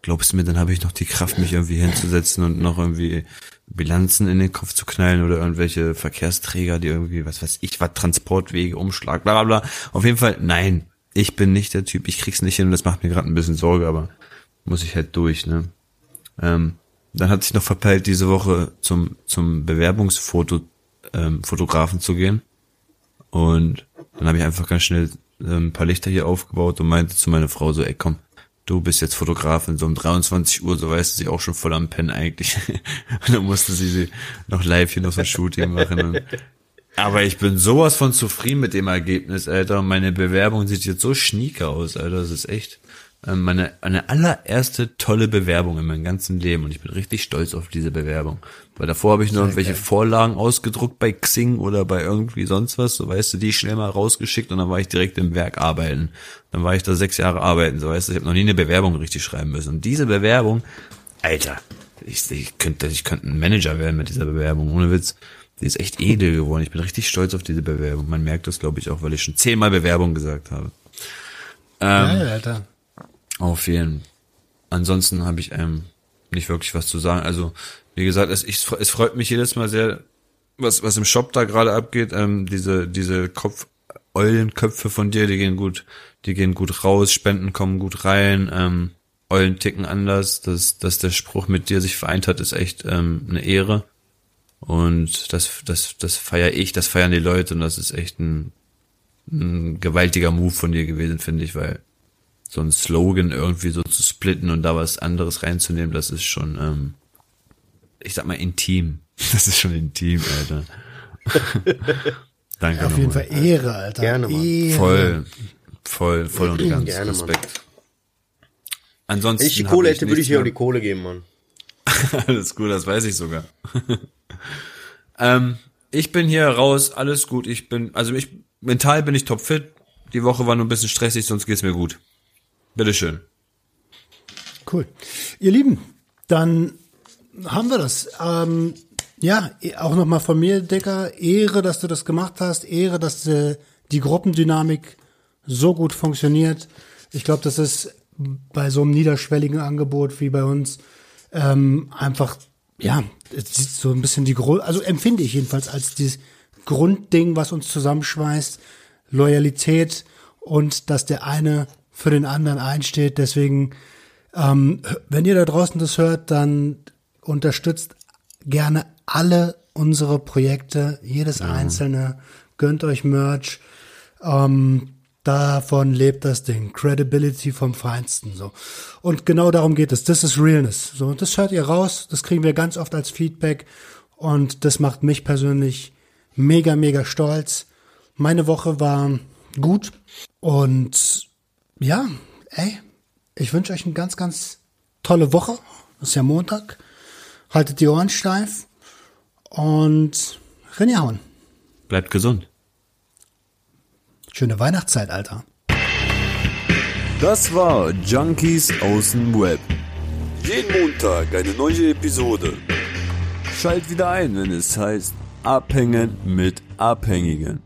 glaubst du mir, dann habe ich noch die Kraft, mich irgendwie hinzusetzen und noch irgendwie Bilanzen in den Kopf zu knallen oder irgendwelche Verkehrsträger, die irgendwie, was weiß ich, was Transportwege, Umschlag, bla bla bla. Auf jeden Fall, nein, ich bin nicht der Typ, ich krieg's nicht hin und das macht mir gerade ein bisschen Sorge, aber muss ich halt durch, ne? Ähm, dann hat sich noch verpeilt, diese Woche zum, zum Bewerbungsfoto, ähm, Fotografen zu gehen. Und dann habe ich einfach ganz schnell ähm, ein paar Lichter hier aufgebaut und meinte zu meiner Frau so, ey komm, du bist jetzt Fotografin, so um 23 Uhr, so weißt du, sie auch schon voll am Pennen eigentlich. <laughs> und dann musste sie, sie noch live hier noch so ein Shooting machen. Und, aber ich bin sowas von zufrieden mit dem Ergebnis, Alter. Meine Bewerbung sieht jetzt so schnieke aus, Alter. Das ist echt ähm, meine, meine allererste tolle Bewerbung in meinem ganzen Leben. Und ich bin richtig stolz auf diese Bewerbung. Weil davor habe ich nur irgendwelche Vorlagen ausgedruckt bei Xing oder bei irgendwie sonst was. So weißt du, die schnell mal rausgeschickt und dann war ich direkt im Werk arbeiten. Dann war ich da sechs Jahre arbeiten. So weißt du, ich habe noch nie eine Bewerbung richtig schreiben müssen. Und diese Bewerbung, Alter, ich, ich könnte, ich könnte ein Manager werden mit dieser Bewerbung. Ohne Witz. Die ist echt edel geworden. Ich bin richtig stolz auf diese Bewerbung. Man merkt das, glaube ich, auch, weil ich schon zehnmal Bewerbung gesagt habe. Ähm, Geil, Alter. auf jeden. Ansonsten habe ich ähm, nicht wirklich was zu sagen. Also, wie gesagt, es, ich, es freut mich jedes Mal sehr, was, was im Shop da gerade abgeht. Ähm, diese, diese Kopf, Eulenköpfe von dir, die gehen gut, die gehen gut raus, Spenden kommen gut rein, ähm, Eulen ticken anders. Dass, dass der Spruch mit dir sich vereint hat, ist echt ähm, eine Ehre. Und das, das, das feiere ich, das feiern die Leute und das ist echt ein, ein gewaltiger Move von dir gewesen, finde ich, weil so ein Slogan irgendwie so zu splitten und da was anderes reinzunehmen, das ist schon, ähm, ich sag mal, intim. <laughs> Das ist schon intim, Alter. <laughs> Danke Auf jeden. Fall Ehre, Alter. Gerne, Mann. Ehre. Voll, voll, voll und ganz Gerne, Mann. Respekt. Ansonsten Wenn ich die Kohle hätte, würde ich dir auch die Kohle geben, Mann. <laughs> Alles gut, das weiß ich sogar. ähm, ich bin hier raus, alles gut. Ich bin, also ich, mental bin ich topfit. Die Woche war nur ein bisschen stressig, sonst geht's mir gut. Bitteschön. Cool. Ihr Lieben, dann haben wir das. Ähm, ja, auch nochmal von mir, Dicker, Ehre, dass du das gemacht hast. Ehre, dass äh, die Gruppendynamik so gut funktioniert. Ich glaube, das ist bei so einem niederschwelligen Angebot wie bei uns ähm, einfach, ja, so ein bisschen die Grund, also empfinde ich jedenfalls als dieses Grundding, was uns zusammenschweißt. Loyalität und dass der eine für den anderen einsteht. Deswegen, ähm, wenn ihr da draußen das hört, dann unterstützt gerne alle unsere Projekte, jedes einzelne, gönnt euch Merch. Ähm, davon lebt das Ding. Credibility vom Feinsten, so. Und genau darum geht es. Das ist Realness. So, das hört ihr raus. Das kriegen wir ganz oft als Feedback. Und das macht mich persönlich mega, mega stolz. Meine Woche war gut. Und ja, ey, ich wünsche euch eine ganz, ganz tolle Woche. Das ist ja Montag. Haltet die Ohren steif. Und reinhauen. Bleibt gesund. Schöne Weihnachtszeit, Alter. Das war Junkies aus dem Web. Jeden Montag eine neue Episode. Schalt wieder ein, wenn es heißt Abhängen mit Abhängigen.